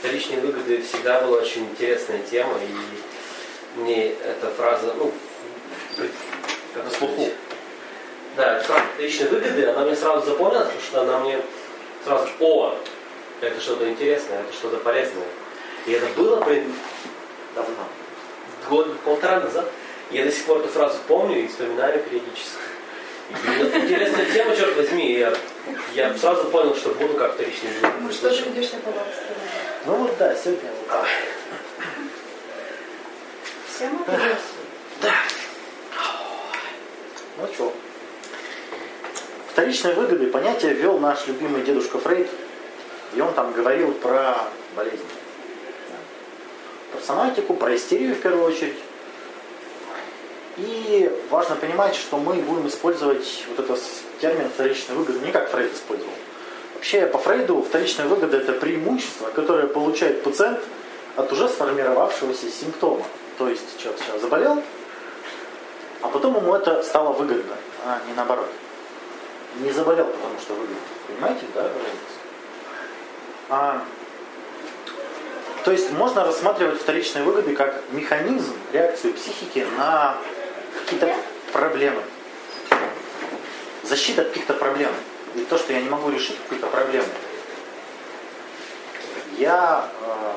вторичные выгоды всегда была очень интересная тема, и мне эта фраза, ну, как на слуху. Да, эта фраза вторичные выгоды, она мне сразу запомнилась, потому что она мне сразу, о, это что-то интересное, это что-то полезное. И это было, блин, давно, год, полтора назад. Я до сих пор эту фразу помню и вспоминаю периодически. И интересная тема, черт возьми. Я, я сразу понял, что буду как вторичный живот. Ну что же ведешь на баланс? Ну вот да, сегодня вот. Всем Да. Ну что? Вторичные выгоды понятие ввел наш любимый дедушка Фрейд. И он там говорил про болезнь. Про соматику, про истерию в первую очередь. И важно понимать, что мы будем использовать вот этот термин вторичной выгоды не как Фрейд использовал. Вообще по Фрейду вторичная выгода это преимущество, которое получает пациент от уже сформировавшегося симптома. То есть человек сейчас заболел, а потом ему это стало выгодно, а не наоборот. Не заболел, потому что выгодно. Понимаете, да? А, то есть можно рассматривать вторичные выгоды как механизм, реакцию психики на какие-то проблемы. Защита от каких-то проблем. И то, что я не могу решить какую-то проблему, я э,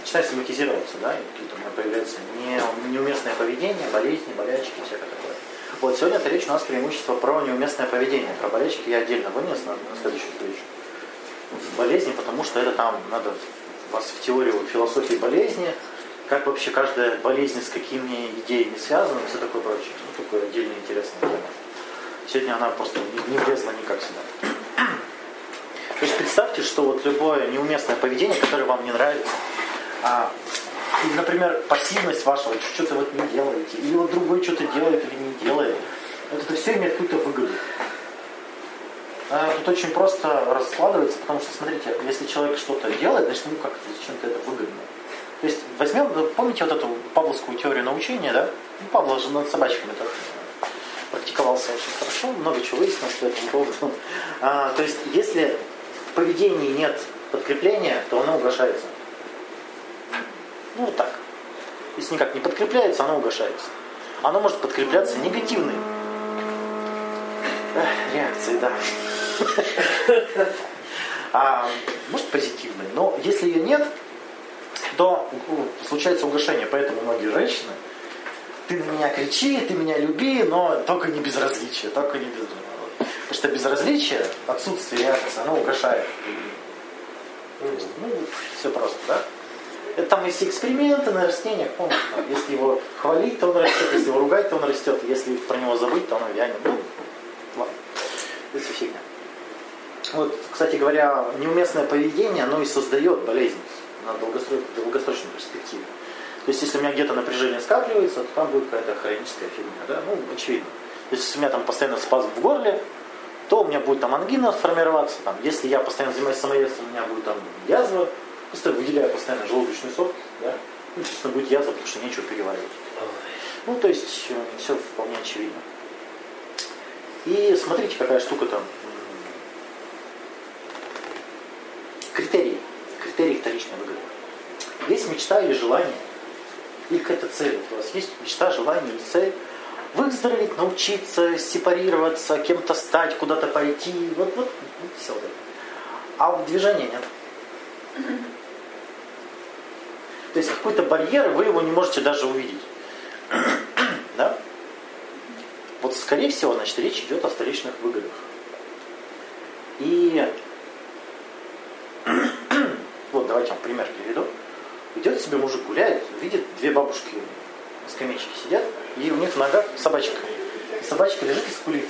начинаю симпатизироваться, да, какие-то у меня появляются не, неуместное поведение, болезни, болячки, всякое такое. Вот сегодня это речь у нас преимущество про неуместное поведение. Про болячки я отдельно вынес на, на следующую встречу. Болезни, потому что это там надо вас в теорию философии болезни, как вообще каждая болезнь с какими идеями связана, все такое прочее. Ну, такое отдельная интересная тема. Сегодня она просто не влезла никак сюда. То есть представьте, что вот любое неуместное поведение, которое вам не нравится, а, или, например, пассивность вашего, что-то вот не делаете, или вот другой что-то делает или не делает, вот это все имеет какую-то выгоду. А тут очень просто раскладывается, потому что, смотрите, если человек что-то делает, значит, ему как-то зачем-то это выгодно. То есть возьмем, помните вот эту павловскую теорию научения, да? Ну, Павлов же над собачками так практиковался очень хорошо, много чего выяснилось по этому поводу. А, то есть, если в поведении нет подкрепления, то оно угошается. Ну, вот так. Если никак не подкрепляется, оно угошается. Оно может подкрепляться негативной реакцией, да. А может позитивной. Но если ее нет, то ну, случается угошение. Поэтому многие женщины, ты на меня кричи, ты меня люби, но только не безразличие, только не безразличие. Потому что безразличие, отсутствие реакции, оно угошает. Ну, все просто, да? Это там есть эксперименты на растениях, помните, если его хвалить, то он растет, если его ругать, то он растет, если про него забыть, то он вянет. Ну, ладно, это фигня. Вот, кстати говоря, неуместное поведение, оно и создает болезнь на долгосрочной, долгосрочной перспективе. То есть, если у меня где-то напряжение скапливается, то там будет какая-то хроническая фигня. Да? Ну, очевидно. То есть, если у меня там постоянно спазм в горле, то у меня будет там ангина формироваться. Там, если я постоянно занимаюсь самоедством, у меня будет там язва, просто выделяю постоянно желудочный сок, да? ну, естественно, будет язва, потому что нечего переваривать. Ну, то есть, э, все вполне очевидно. И смотрите, какая штука там. Критерии критерий вторичной выгоды. Есть мечта или желание, или какая-то цель. У вас есть мечта, желание или цель. Выздороветь, научиться, сепарироваться, кем-то стать, куда-то пойти. Вот, вот, вот все это. А движении нет. То есть какой-то барьер, вы его не можете даже увидеть. да? Вот скорее всего, значит, речь идет о вторичных выгодах. И вот давайте вам пример приведу. Идет себе мужик гуляет, видит две бабушки на скамеечке сидят, и у них в ногах собачка. И собачка лежит и скулит.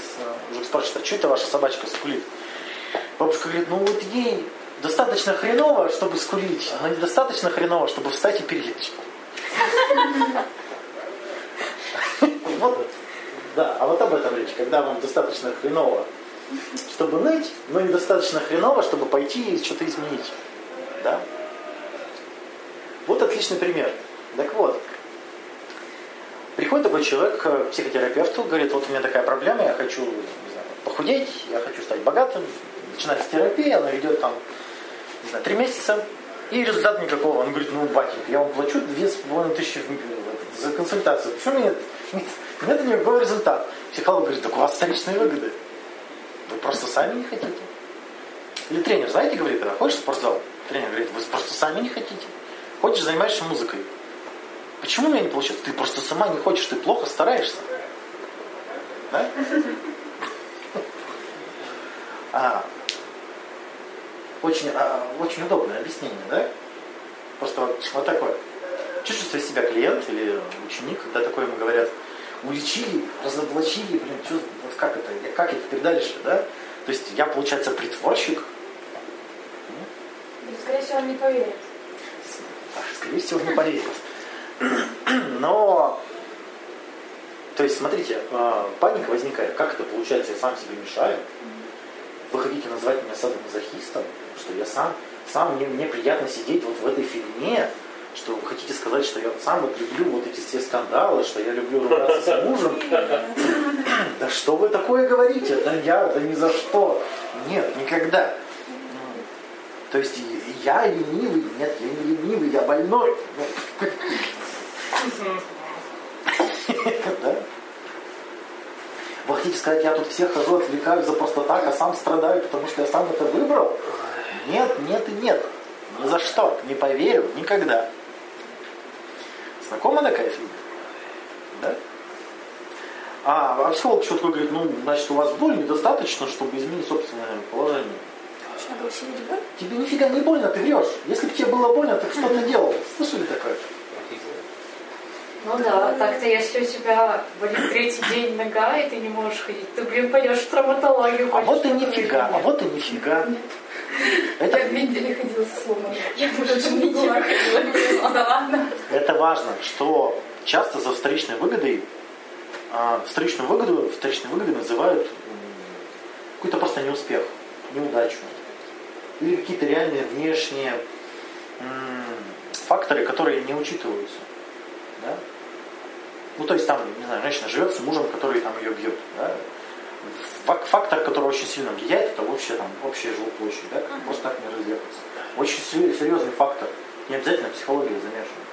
Мужик спрашивает, а что это ваша собачка скулит? Бабушка говорит, ну вот ей достаточно хреново, чтобы скулить, но недостаточно хреново, чтобы встать и перелечь. Вот, да, а вот об этом речь, когда вам достаточно хреново, чтобы ныть, но недостаточно хреново, чтобы пойти и что-то изменить. Да? Отличный пример. Так вот, приходит такой человек к психотерапевту, говорит, вот у меня такая проблема, я хочу не знаю, похудеть, я хочу стать богатым, начинается терапия, она идет там, не знаю, три месяца, И результата никакого. Он говорит, ну, батенька, я вам плачу тысячи за консультацию. Почему нет? Нет, нет никакого результата. Психолог говорит, так у вас вторичные выгоды. Вы просто сами не хотите. Или тренер, знаете, говорит, когда ходишь в спортзал, тренер говорит, вы просто сами не хотите. Хочешь, занимаешься музыкой. Почему у меня не получается? Ты просто сама не хочешь, ты плохо стараешься. Да? А, очень, а, очень удобное объяснение, да? Просто вот, вот такое. Чувствует себя клиент или ученик, когда такое ему говорят, уличили, разоблачили, блин, что, вот как это, как это теперь дальше, да? То есть я, получается, притворщик. Скорее всего, он не поверит. Скорее всего, не поверит. Но, то есть, смотрите, а, паника возникает. Как это получается, я сам себе мешаю? Вы хотите назвать меня садомазохистом? Что я сам, сам мне, мне приятно сидеть вот в этой фигне, что вы хотите сказать, что я сам вот люблю вот эти все скандалы, что я люблю ругаться с мужем. Да что вы такое говорите? Да я, да ни за что. Нет, никогда. То есть я ленивый? Нет, я не ленивый, я больной. Да? Вы хотите сказать, я тут всех хожу, отвлекаю за просто так, а сам страдаю, потому что я сам это выбрал? Нет, нет и нет. Ни за что. Не поверю. Никогда. Знакома такая фигня? Да? А, а психолог что такое говорит, ну, значит, у вас боли недостаточно, чтобы изменить собственное положение. Надо усилить боль? Тебе нифига не больно, ты врешь. Если бы тебе было больно, ты что-то делал. Слышали такое? Ну да, так-то если у тебя болит третий день нога, и ты не можешь ходить, ты, блин, пойдешь в травматологию. А вот и нифига, а вот и нифига. Это... Я в Менделе ходила со сломанным. Я даже не была ходила. Да ладно. Это важно, что часто за вторичной выгодой а, вторичную выгоду, вторичной выгодой называют какой-то просто неуспех, неудачу. Или какие-то реальные внешние факторы, которые не учитываются. Да? Ну, то есть там, не знаю, женщина живет с мужем, который там ее бьет. Да? Фактор, который очень сильно влияет, это общая, там, общая жилплощадь, да? просто так не разъехаться. Очень серьезный фактор. Не обязательно психология замешана.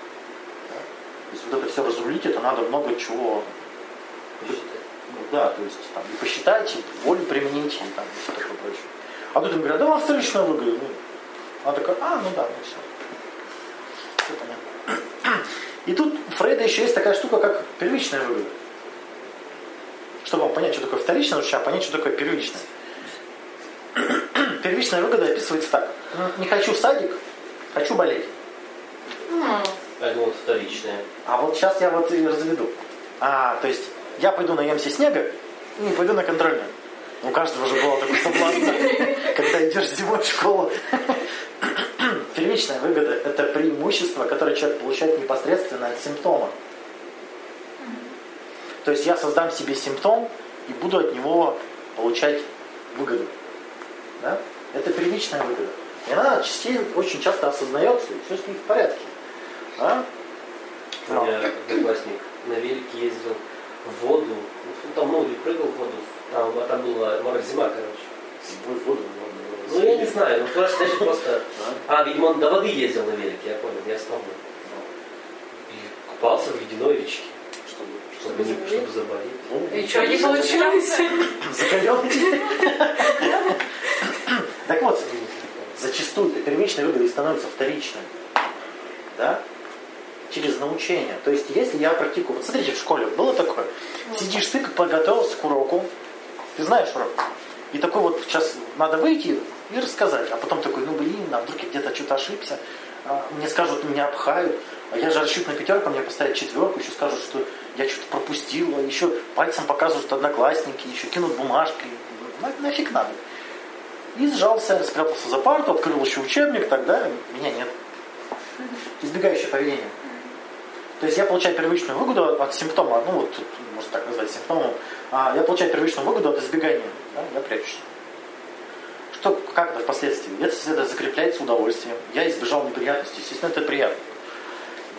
Да? То есть вот это все разрулить, это надо много чего ну, да, то есть там, и посчитать, и волю применить, и там, и все такое прочее. А тут им говорят, да вам вторичная выгода. Ну, она такая, а, ну да, ну все. Все понятно. И тут у Фрейда еще есть такая штука, как первичная выгода. Чтобы вам понять, что такое вторичная, нужно понять, что такое первичная. Первичная выгода описывается так. Не хочу в садик, хочу болеть. Я думал, вторичная. А вот сейчас я вот и разведу. А, то есть я пойду наемся снега и не пойду на контрольную. У каждого же было такой соблазн, когда идешь зимой в школу. Первичная выгода – это преимущество, которое человек получает непосредственно от симптома. То есть я создам себе симптом и буду от него получать выгоду. Да? Это первичная выгода. И она очень часто осознается, и все с ней в порядке. Да? У меня одноклассник на велике ездил в воду, ну, там многие прыгал в воду, там, а там была мороз зима, короче. Зимой в воду? Ну, я не знаю, ну, просто, значит, просто... А, видимо, он до воды ездил на велике, я понял, я вспомнил. И купался в ледяной речке. Чтобы, чтобы, не, чтобы заболеть. Ну, и что, не получилось? Закаленный. Так вот, зачастую первичная выгода становится вторичной. Да? Через научение. То есть, если я практикую, вот смотрите, в школе было такое, сидишь ты, подготовился к уроку, ты знаешь урок, и такой вот сейчас надо выйти и рассказать, а потом такой, ну блин, а вдруг я где-то что-то ошибся, а, мне скажут, меня обхают, а я же рассчитываю на пятерку, мне поставят четверку, еще скажут, что я что-то пропустил, а еще пальцем что одноклассники, еще кинут бумажки, на, нафиг надо. И сжался, спрятался за парту, открыл еще учебник, тогда меня нет. Избегающее поведение. То есть я получаю первичную выгоду от симптома, ну вот, можно так назвать симптомом, а я получаю первичную выгоду от избегания, да, я прячусь. Что, как это впоследствии? Это, это закрепляется удовольствием. Я избежал неприятностей, естественно, это приятно.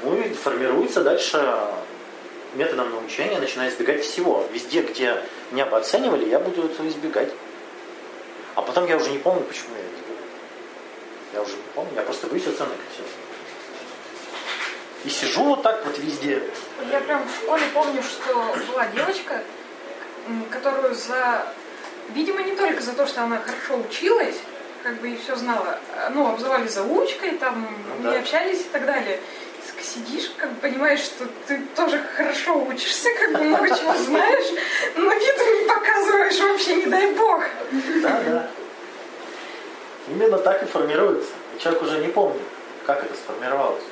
Ну и формируется дальше методом научения, начинаю избегать всего. Везде, где меня бы оценивали, я буду этого избегать. А потом я уже не помню, почему я избегаю. Я уже не помню, я просто боюсь оценок и все. И сижу вот так вот везде. Я прям в школе помню, что была девочка, которую за... Видимо, не только за то, что она хорошо училась, как бы и все знала, ну, обзывали заучкой, там, Ну не да. общались и так далее. Сидишь, как бы понимаешь, что ты тоже хорошо учишься, как бы много чего знаешь, но виду не показываешь вообще, не дай бог. Да, да. Именно так и формируется. Человек уже не помнит, как это сформировалось.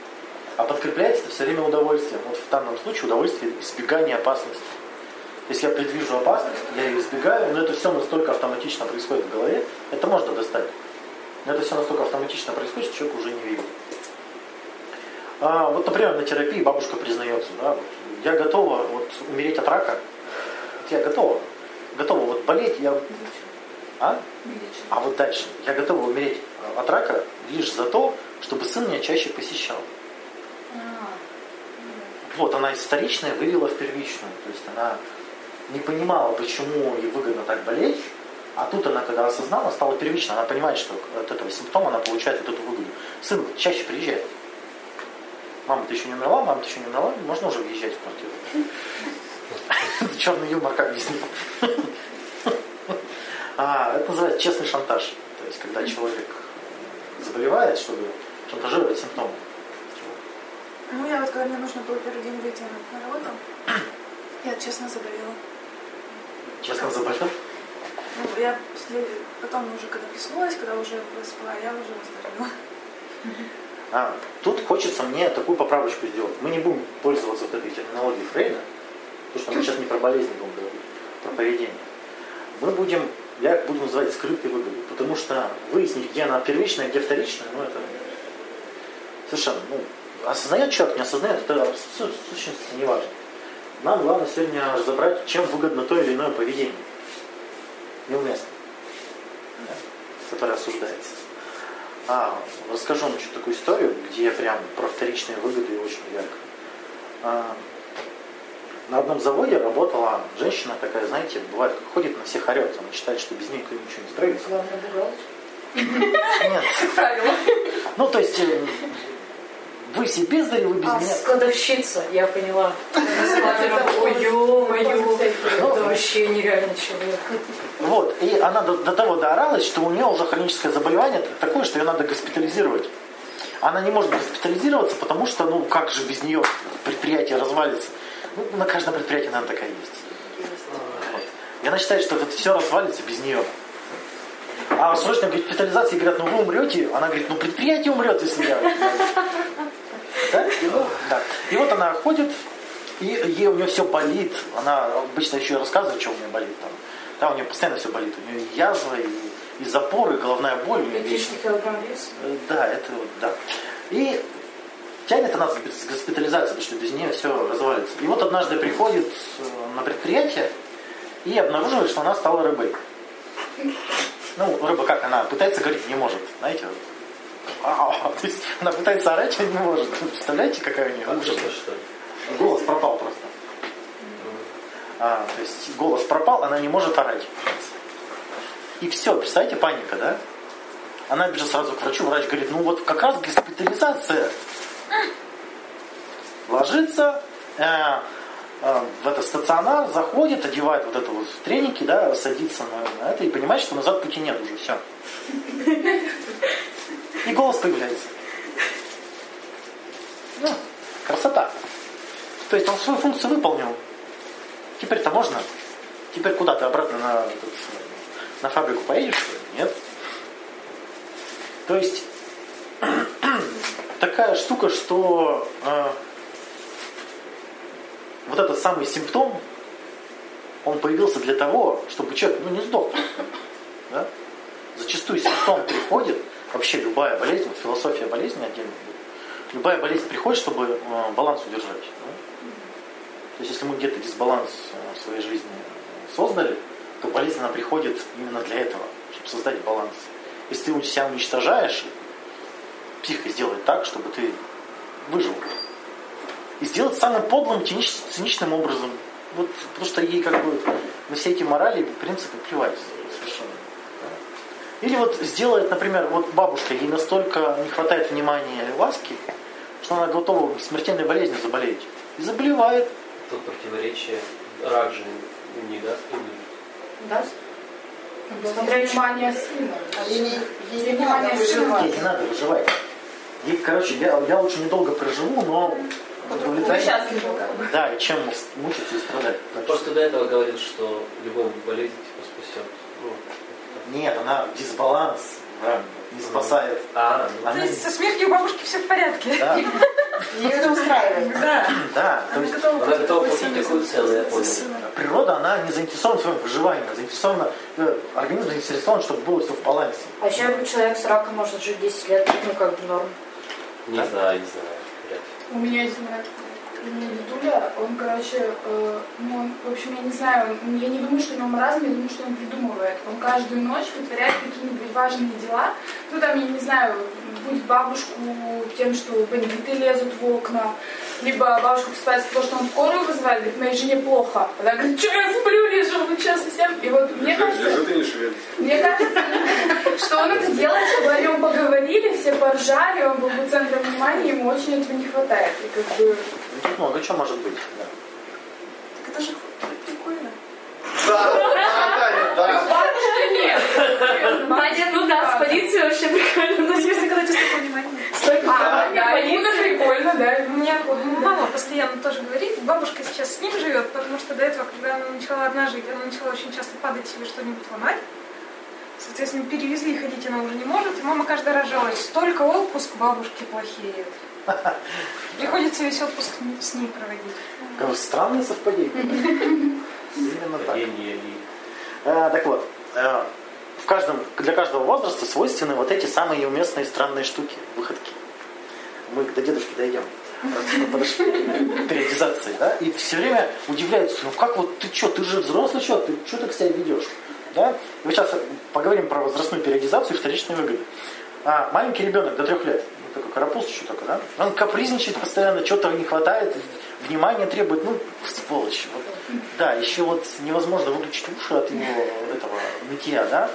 А подкрепляется это все время удовольствием. Вот в данном случае удовольствие избегания опасности. Если я предвижу опасность, я ее избегаю, но это все настолько автоматично происходит в голове, это можно достать. Но это все настолько автоматично происходит, что человек уже не видит. А, вот, например, на терапии бабушка признается, да, вот, я готова вот, умереть от рака, вот я готова, готова вот болеть, я... А? А вот дальше. Я готова умереть э, от рака лишь за то, чтобы сын меня чаще посещал. Вот, она из вторичной вывела в первичную. То есть она не понимала, почему ей выгодно так болеть, а тут она, когда осознала, стала первичной. Она понимает, что от этого симптома она получает вот эту выгоду. Сын чаще приезжает. Мама, ты еще не умерла? Мама, ты еще не умерла? Можно уже въезжать в квартиру. Черный юмор, как него. А, это называется честный шантаж. То есть, когда человек заболевает, чтобы шантажировать симптомы. Ну, я вот, когда мне нужно было первый день выйти на работу, я честно заболела. Честно заболел? Ну, я после- потом уже, когда проснулась, когда уже спала, я уже выздоровела. А, тут хочется мне такую поправочку сделать. Мы не будем пользоваться вот этой терминологией Фрейда, потому что мы сейчас не про болезни будем говорить, про поведение. Мы будем, я буду называть скрытой выгодой, потому что выяснить, где она первичная, где вторичная, ну это совершенно, ну, осознает человек, не осознает, это в сущности не важно. Нам главное сегодня разобрать, чем выгодно то или иное поведение. Неуместно. Да, которое осуждается. А, расскажу вам еще такую историю, где прям про вторичные выгоды очень ярко. А, на одном заводе работала женщина такая, знаете, бывает, ходит на всех орет, она считает, что без нее никто ничего не справится. Главное. Нет. Правило. Ну, то есть, э, вы все бездари, вы без А, меня. складовщица, я поняла. Ой, ё-моё, это вообще нереальный человек. Вот, и она до, до того дооралась, что у нее уже хроническое заболевание такое, что ее надо госпитализировать. Она не может госпитализироваться, потому что, ну, как же без нее предприятие развалится. Ну, на каждом предприятии, наверное, такая есть. Вот. И она считает, что это все развалится без нее. А в срочной госпитализации говорят, ну вы умрете. Она говорит, ну предприятие умрет, если я. Да? И вот, да. И вот она ходит, и ей, у нее все болит. Она обычно еще и рассказывает, что у нее болит. Там. Да, у нее постоянно все болит. У нее и язва, и, и запоры, и головная боль. Вечно. 50 килограмм веса. Э, Да, это вот, да. И тянет она с гос- с госпитализацией, потому что без нее все развалится. И вот однажды приходит э, на предприятие и обнаруживает, что она стала рыбой. Ну, рыба как она пытается говорить, не может, знаете. Ау, То есть она пытается орать, а не может. Вы представляете, какая у нее ужас? Голос пропал просто. А, то есть голос пропал, она не может орать. И все, представляете, паника, да? Она бежит сразу к врачу, врач говорит, ну вот как раз госпитализация. Ложится э, э, в этот стационар, заходит, одевает вот это вот треники, да, садится на, на это и понимает, что назад пути нет уже, все. И голос появляется. Ну, красота. То есть он свою функцию выполнил. Теперь-то можно. Теперь куда ты обратно на, на фабрику поедешь? Нет. То есть такая штука, что э, вот этот самый симптом, он появился для того, чтобы человек ну, не сдох. Да? Зачастую симптом приходит, вообще любая болезнь, вот философия болезни отдельно любая болезнь приходит, чтобы э, баланс удержать. да. То есть если мы где-то дисбаланс э, в своей жизни создали, то болезнь она приходит именно для этого, чтобы создать баланс. Если ты себя уничтожаешь, психика сделает так, чтобы ты выжил. И сделать самым подлым, цинич- циничным образом. Вот, потому что ей как бы на все эти морали и принципы плевать. Или вот сделает, например, вот бабушка, ей настолько не хватает внимания и ласки, что она готова смертельной болезнью заболеть. И заболевает. Тут противоречие. Рак же не даст им. Даст? Внимание сына. А ей, ей не надо выживать. Ей не надо выживать. Ей, короче, я, я лучше недолго проживу, но удовлетворение. Да, и чем мучиться и страдать. Просто до этого говорил, что любой болезнь типа спасет. Нет, она дисбаланс да, не спасает. а, То есть со смертью у бабушки все в порядке. да, Ее это устраивает. Да. да, то есть готова она готова такую сына. природа, она не заинтересована в своем выживании, она заинтересована, э, организм заинтересован, чтобы было все в балансе. А еще человек с раком может жить 10 лет, ну как бы норм. не знаю, не знаю. У меня есть знак. Меня дедуля, он, короче, э, ну, он, в общем, я не знаю, он- я не думаю, что у него маразм, я думаю, что он придумывает. Он каждую ночь вытворяет какие-нибудь важные дела. Ну, там, я не знаю, будет бабушку тем, что бандиты лезут в окна, либо бабушка просыпается того, что он скорую вызывает, говорит, моей жене плохо. Она говорит, что я сплю, лежу, вы что, совсем? И вот мне кажется... Не. Мне кажется, что он это делает, чтобы о нем поговорили, все поржали, он был бы центром внимания, ему очень этого не хватает. И как бы... Ну, Тут много чего может быть. да. Так это же прикольно. Да, да, да. Бабушка нет. Надя, ну да, с полицией вообще прикольно. Ну, если когда внимания. Столько А, да, ему прикольно, да. У меня мама постоянно тоже говорит, бабушка сейчас с ним живет, потому что до этого, когда она начала одна жить, она начала очень часто падать себе что-нибудь ломать. Соответственно, перевезли, ходить она уже не может. И мама каждый раз жалуется, столько отпуск бабушки плохеет. Приходится весь отпуск с ней проводить. Странное совпадение. Именно так. Э, Так вот, э, в каждом, для каждого возраста свойственны вот эти самые неуместные странные штуки, выходки. Мы до дедушки дойдем. Мы подошли к периодизации, да? И все время удивляются, ну как вот ты что, ты же взрослый что, ты что так себя ведешь? Да? И вот сейчас поговорим про возрастную периодизацию и вторичные выгоды. А, маленький ребенок до трех лет, такой карапуз еще такой, да? Он капризничает постоянно, что-то не хватает, внимания требует, ну, сволочь. Вот. Да, еще вот невозможно выключить уши от его этого нытья, да?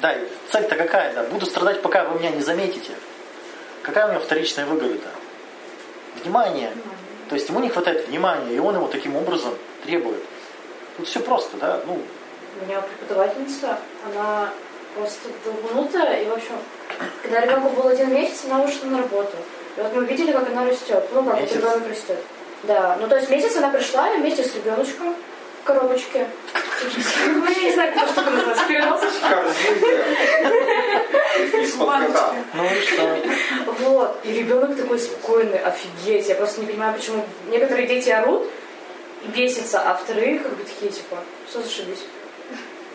Да, цель-то какая, да? Буду страдать, пока вы меня не заметите. Какая у него вторичная выгода-то? Внимание. То есть ему не хватает внимания, и он его таким образом требует. Тут все просто, да? Ну, У меня преподавательница, она просто долбанутая, и, в общем, когда ребенку был один месяц, она вышла на работу. И вот мы видели, как она растет. Ну, как вот Месяц? ребенок растет. Да, ну то есть месяц она пришла и вместе с ребеночком в коробочке. Ну, я не знаю, как это штука называется, переносочка. Корзинка. Из-под кота. ну и что? Вот. И ребенок такой спокойный, офигеть. Я просто не понимаю, почему некоторые дети орут и бесятся, а вторые как бы такие, типа, что зашибись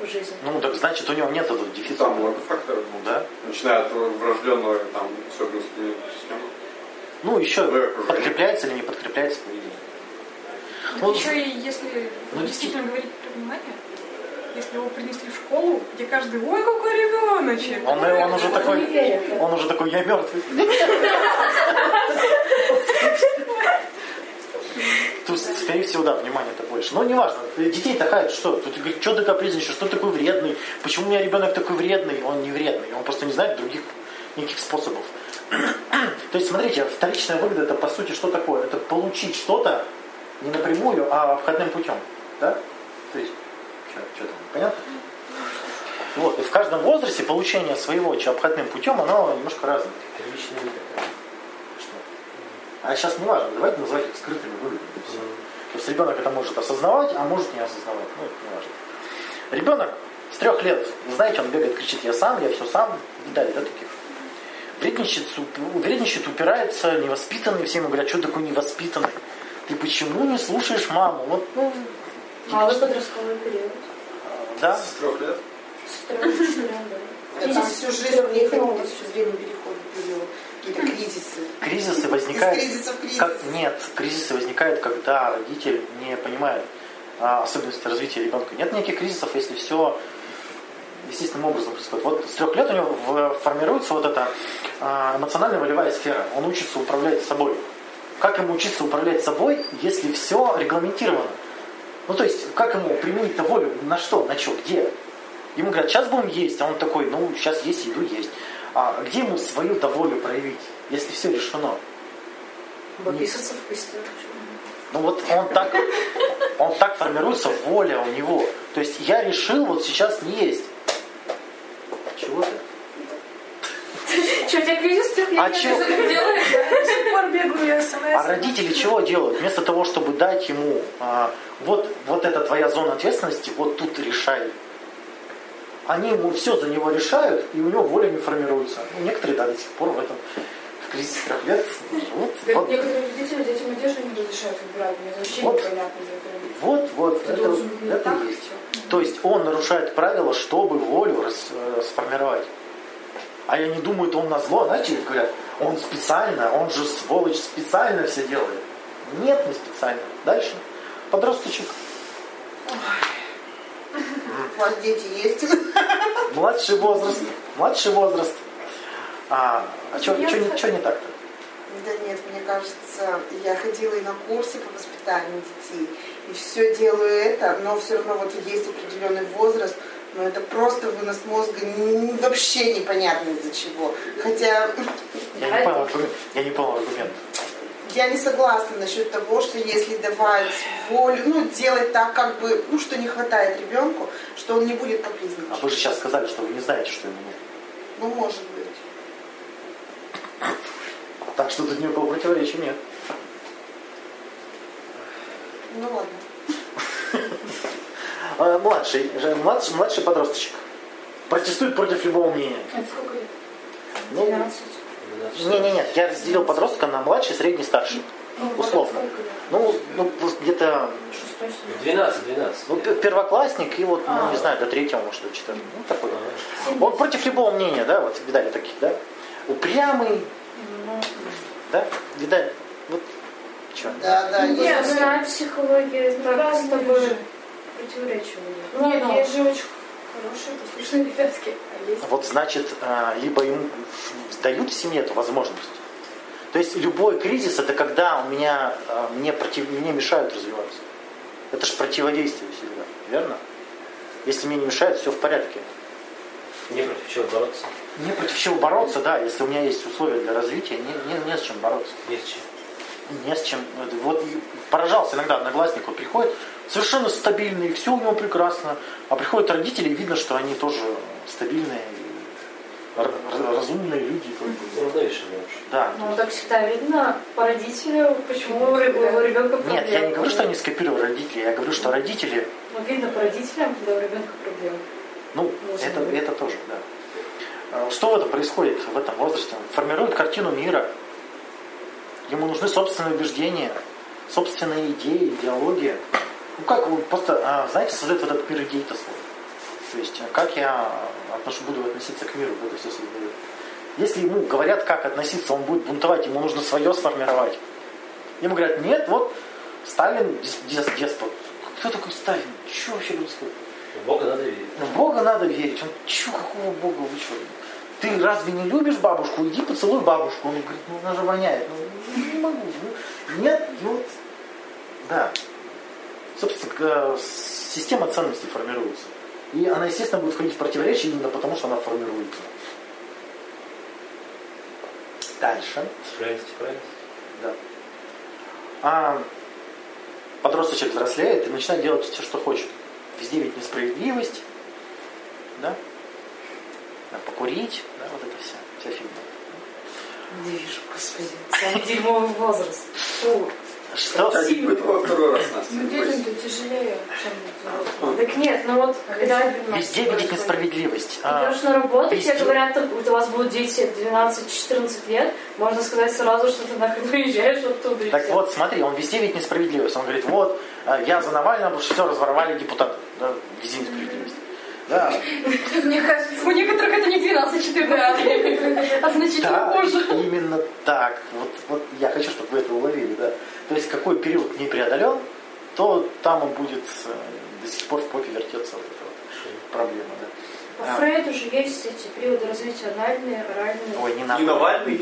в жизни. Ну, так значит, у него нет этого дефицита. Там много факторов. Ну, да. Начиная от врожденного там особенности иммунной системы. Ну, еще подкрепляется или не подкрепляется поведение. Ну, еще и если ну, действительно говорить про внимание, если его принесли в школу, где каждый, ой, какой ребеночек. Он, он уже не такой, верит. он уже такой, я мертвый. Тут, скорее всего, да, внимания-то больше. Но неважно, детей такая, что? Тут говорит, что ты капризничаешь, что такой вредный? Почему у меня ребенок такой вредный? Он не вредный, он просто не знает других никаких способов. То есть, смотрите, вторичная выгода это по сути что такое? Это получить что-то не напрямую, а обходным путем. Да? То есть, что там, понятно? Вот, и в каждом возрасте получение своего обходным путем, оно немножко разное. Первичный вид. А сейчас не важно, давайте называть их скрытыми выгодами. Всё. То есть ребенок это может осознавать, а может не осознавать. Ну, это не важно. Ребенок с трех лет, вы знаете, он бегает, кричит, я сам, я все сам. Видали, да, таких? Вредничает, вредничает, упирается, невоспитанный. Все ему говорят, что такой невоспитанный? Ты почему не слушаешь маму? Вот, ну, Малый подростковый период. да. С трех лет. С трех четырех, да. Всю жизнь все время переходы период, какие-то кризисы. Кризисы Из возникают... кризиса в кризис. Как, нет, кризисы возникают, когда родитель не понимает а, особенности развития ребенка. Нет никаких кризисов, если все естественным образом происходит. Вот с трех лет у него формируется вот эта а, эмоционально-волевая сфера. Он учится управлять собой. Как ему учиться управлять собой, если все регламентировано? Ну, то есть, как ему применить-то волю? На что? На что? Где? Ему говорят, сейчас будем есть, а он такой, ну, сейчас есть еду, есть. А где ему свою-то волю проявить, если все решено? Выписаться в посте. Ну вот он так, он так формируется воля у него. То есть я решил вот сейчас не есть. Чего ты? Что, у тебя кризис А терпения? бегаю смс. А родители чего делают? Вместо того, чтобы дать ему а, вот, вот это твоя зона ответственности, вот тут решай. Они ему все за него решают, и у него воля не формируется. Ну, некоторые, да, до сих пор в этом в кризисе трех лет живут. Вот, некоторые родители детям одежду не разрешают выбирать. Мне вообще Вот. непонятно. вот, вот, это, есть. То есть он нарушает правила, чтобы волю рас- э, сформировать. А я не думаю, это он на зло, знаете, говорят, он специально, он же сволочь специально все делает. Нет, не специально. Дальше. Подросточек. У вас дети есть? Младший возраст. Младший возраст. А, а что Нет. не так-то? Да нет, мне кажется, я ходила и на курсы по воспитанию детей, и все делаю это, но все равно вот есть определенный возраст, но это просто вынос мозга вообще непонятно из-за чего. Хотя Я не понял. Я не понял аргумент. Я не согласна насчет того, что если давать волю, ну, делать так, как бы, ну, что не хватает ребенку, что он не будет А капризничать. вы же сейчас сказали, что вы не знаете, что ему нужно. Ну, может быть. Так что тут никакого противоречия нет. Ну, ладно. А, младший, же- младший, младший подросточек. Протестует против любого мнения. Это сколько лет? Ну, 12. Не, не, нет, я разделил подростка на младший, средний, старший. Ну, Условно. Ну, ну где-то Шестой, седьмой. 12, 12. ну, пе- первоклассник и вот, ну, А. не знаю, до третьего, может, до четвертого. Ну, такой. Ага. Он против любого мнения, да, вот видали таких, да? Упрямый, Ну, да? Видали? Вот, что? Да, да. Нет, есть. ну, психология так с тобой противоречивая. Нет, ну, есть же очень хорошие, послушные ребятки. А есть Вот значит, а, либо ему дают в семье эту возможность. То есть любой кризис это когда у меня а, мне против мне мешают развиваться. Это же противодействие всегда, верно? Если мне не мешают, все в порядке. Не против чего бороться. Не против чего бороться, да, если у меня есть условия для развития, не, не, не с чем бороться. Есть чем. Не с чем. Вот поражался иногда одноклассник, вот приходит, совершенно стабильный, все у него прекрасно. А приходят родители, и видно, что они тоже стабильные, разумные люди. Ну, знаешь. Да. Ну, так всегда видно по родителю, почему у реб- у ребенка проблемы. Нет, я не говорю, что они скопировали родителей, я говорю, что родители, Ну, видно по родителям, когда у ребенка проблемы. ну, Может это, быть. это тоже, да. А Что в этом происходит в этом возрасте? Он формирует картину мира. Ему нужны собственные убеждения, собственные идеи, идеология. Ну как, вот просто, а, знаете, создает вот этот мир идей-то свой. То есть, а, как я отношу, буду относиться к миру, буду все создаю. Если ему говорят, как относиться, он будет бунтовать, ему нужно свое сформировать. Ему говорят, нет, вот Сталин дес- дес- деспот. Кто такой Сталин? Что вообще происходит? В Бога надо верить. Ну, В Бога надо верить. Он, чё, какого Бога, вы что? Ты разве не любишь бабушку? Иди поцелуй бабушку. Он говорит, ну она же воняет. Ну, не могу. Ну, нет, вот, да. Собственно, к- система ценностей формируется. И она, естественно, будет входить в противоречие именно потому, что она формируется. Дальше. Справитесь, справитесь. Да. А подросточек взрослеет и начинает делать все, что хочет. Везде ведь несправедливость, да? Да, покурить, да, вот это вся, вся фигня. Не вижу, господи. Самый дерьмовый возраст. Фу. Что? А будет во второй раз нас. Ну, детям-то тяжелее, чем. Так нет, ну вот, когда Везде видеть несправедливость. А, идешь на работу, везде. тебе говорят, у вас будут дети 12-14 лет, можно сказать сразу, что ты нахрен выезжаешь оттуда. так вот, смотри, он везде видит несправедливость. Он говорит, вот, а, я за Навального, потому что все разворовали депутаты. Да, везде несправедливость. Да, Мне кажется, У некоторых это не 12-14, а значительно Да, позже. именно так. Вот, вот я хочу, чтобы вы это уловили, да. То есть какой период не преодолен, то там он будет э, до сих пор в попе вертеться вот эта вот проблема, да. По А, Фрейду же есть эти периоды развития анальные, оральные. Ой, не Не надо. Навальный?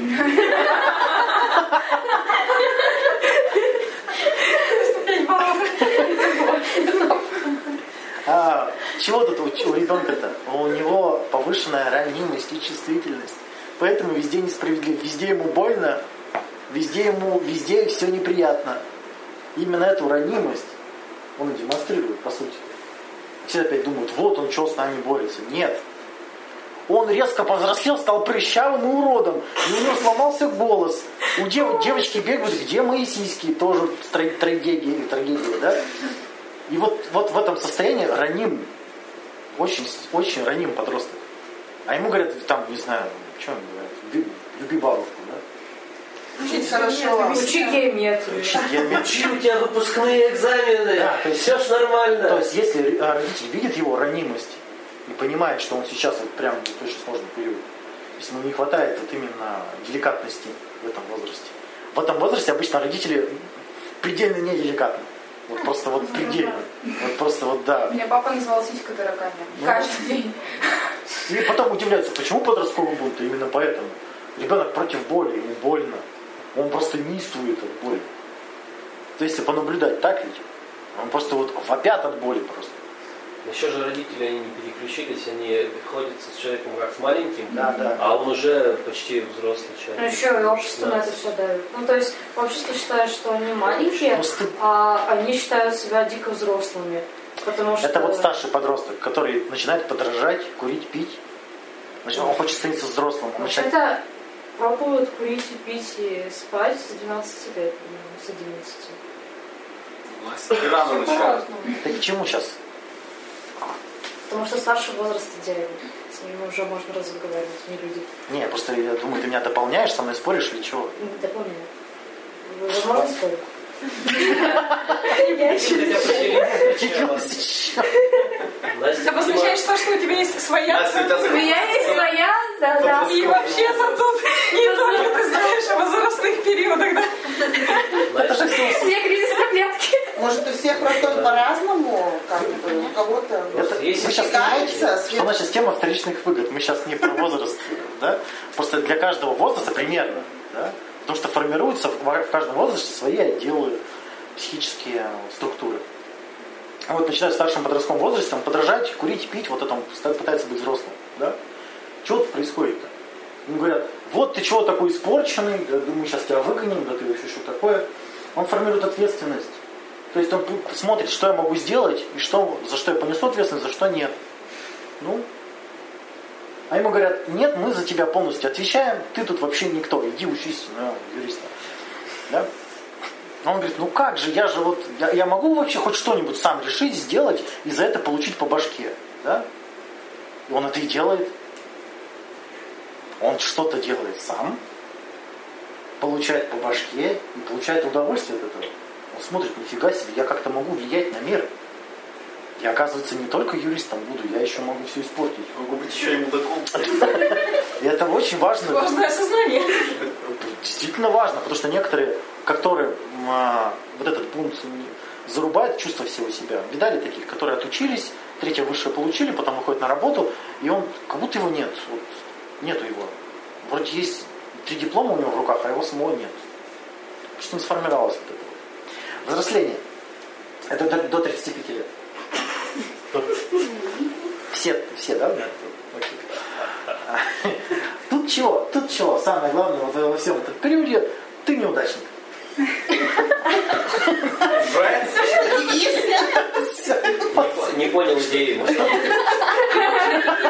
А, чего тут у, у ребенка-то? У него повышенная ранимость и чувствительность. Поэтому везде несправедливо. Везде ему больно, везде ему, везде все неприятно. Именно эту ранимость он и демонстрирует, по сути. Все опять думают, вот он что с нами борется. Нет. Он резко повзрослел, стал прыщавым и уродом. И у него сломался голос. У дев, девочки бегают, где мои сиськи? Тоже стра- трагедия, трагедия, да? И вот, вот в этом состоянии раним, очень, очень раним подросток. А ему говорят, там, не знаю, что они говорят, люби, бабушку? Учить хорошо. Учи геометрию. Учить геометрию. Учи, у тебя выпускные экзамены. Да, то есть- Все ж нормально. То есть, если э, родитель видит его ранимость и понимает, что он сейчас вот прям в очень сложный период, если ему не хватает вот именно деликатности в этом возрасте. В этом возрасте обычно родители предельно неделикатны. Вот просто вот предельно. Вот просто вот да. Меня папа называл сиська таракани. Ну. Каждый день. И потом удивляются, почему подростковый бунт? Именно поэтому. Ребенок против боли, ему больно. Он просто неистует от боли. То есть, если понаблюдать, так ведь? Он просто вот вопят от боли просто. Еще же родители, они не переключились, они ходят с человеком как с маленьким, Да, да. а он уже почти взрослый человек. Ну еще и общество на это все давит. Ну то есть общество считает, что они маленькие, Просто- а они считают себя дико взрослыми. Потому что... Это вот старший подросток, который начинает подражать, курить, пить. Значит, он хочет становиться взрослым. Он начинает... Вообще-то пробуют курить и пить и спать с 12 лет, ну, с 11. Власть рано начала. Ты к чему сейчас? Потому что старший возраст идеален. С ним уже можно разговаривать, не люди. Не, просто я думаю, ты меня дополняешь, со мной споришь или чего? Ну, Дополнение. Возможно, спорю. Настя, Обозначаешь то, что у тебя есть своя у меня есть своя, да-да. И вообще-то тут не только ты знаешь о возрастных периодах, да? Это же все... Кризис таблетки. Может, у всех просто по-разному, как бы, у кого-то считается, что значит тема вторичных выгод. Мы сейчас не про возраст, да? Просто для каждого возраста примерно, да? Потому что формируются в каждом возрасте свои отделы, психические структуры. Вот начиная в старшем подростковом возрасте, он подражать, курить, пить, вот это он пытается быть взрослым, да? Тут происходит-то? Ему говорят, вот ты чего такой испорченный, да, мы сейчас тебя выгоним, да ты вообще что такое. Он формирует ответственность. То есть он смотрит, что я могу сделать, и что, за что я понесу ответственность, за что нет. Ну, а ему говорят, нет, мы за тебя полностью отвечаем, ты тут вообще никто, иди учись на юриста. Да? Он говорит, ну как же, я же вот, я, я могу вообще хоть что-нибудь сам решить, сделать и за это получить по башке. Да? И он это и делает. Он что-то делает сам, получает по башке и получает удовольствие от этого. Он смотрит, нифига себе, я как-то могу влиять на мир. Я, оказывается, не только юристом буду, я еще могу все испортить. Могу быть еще и мудаком. И это очень важно. Важное осознание. Действительно важно, потому что некоторые, которые а, вот этот бунт не- зарубают чувство всего себя. Видали таких, которые отучились, третье высшее получили, потом выходят на работу, и он, как будто его нет. Вот, нету его. Вроде есть три диплома у него в руках, а его самого нет. Потому что не сформировалось вот это. вот. Взросление. Это до, до 35 лет. Все, все, да? Тут чего? Тут чего? Самое главное вот во всем этом периоде ты неудачник. Не понял идеи.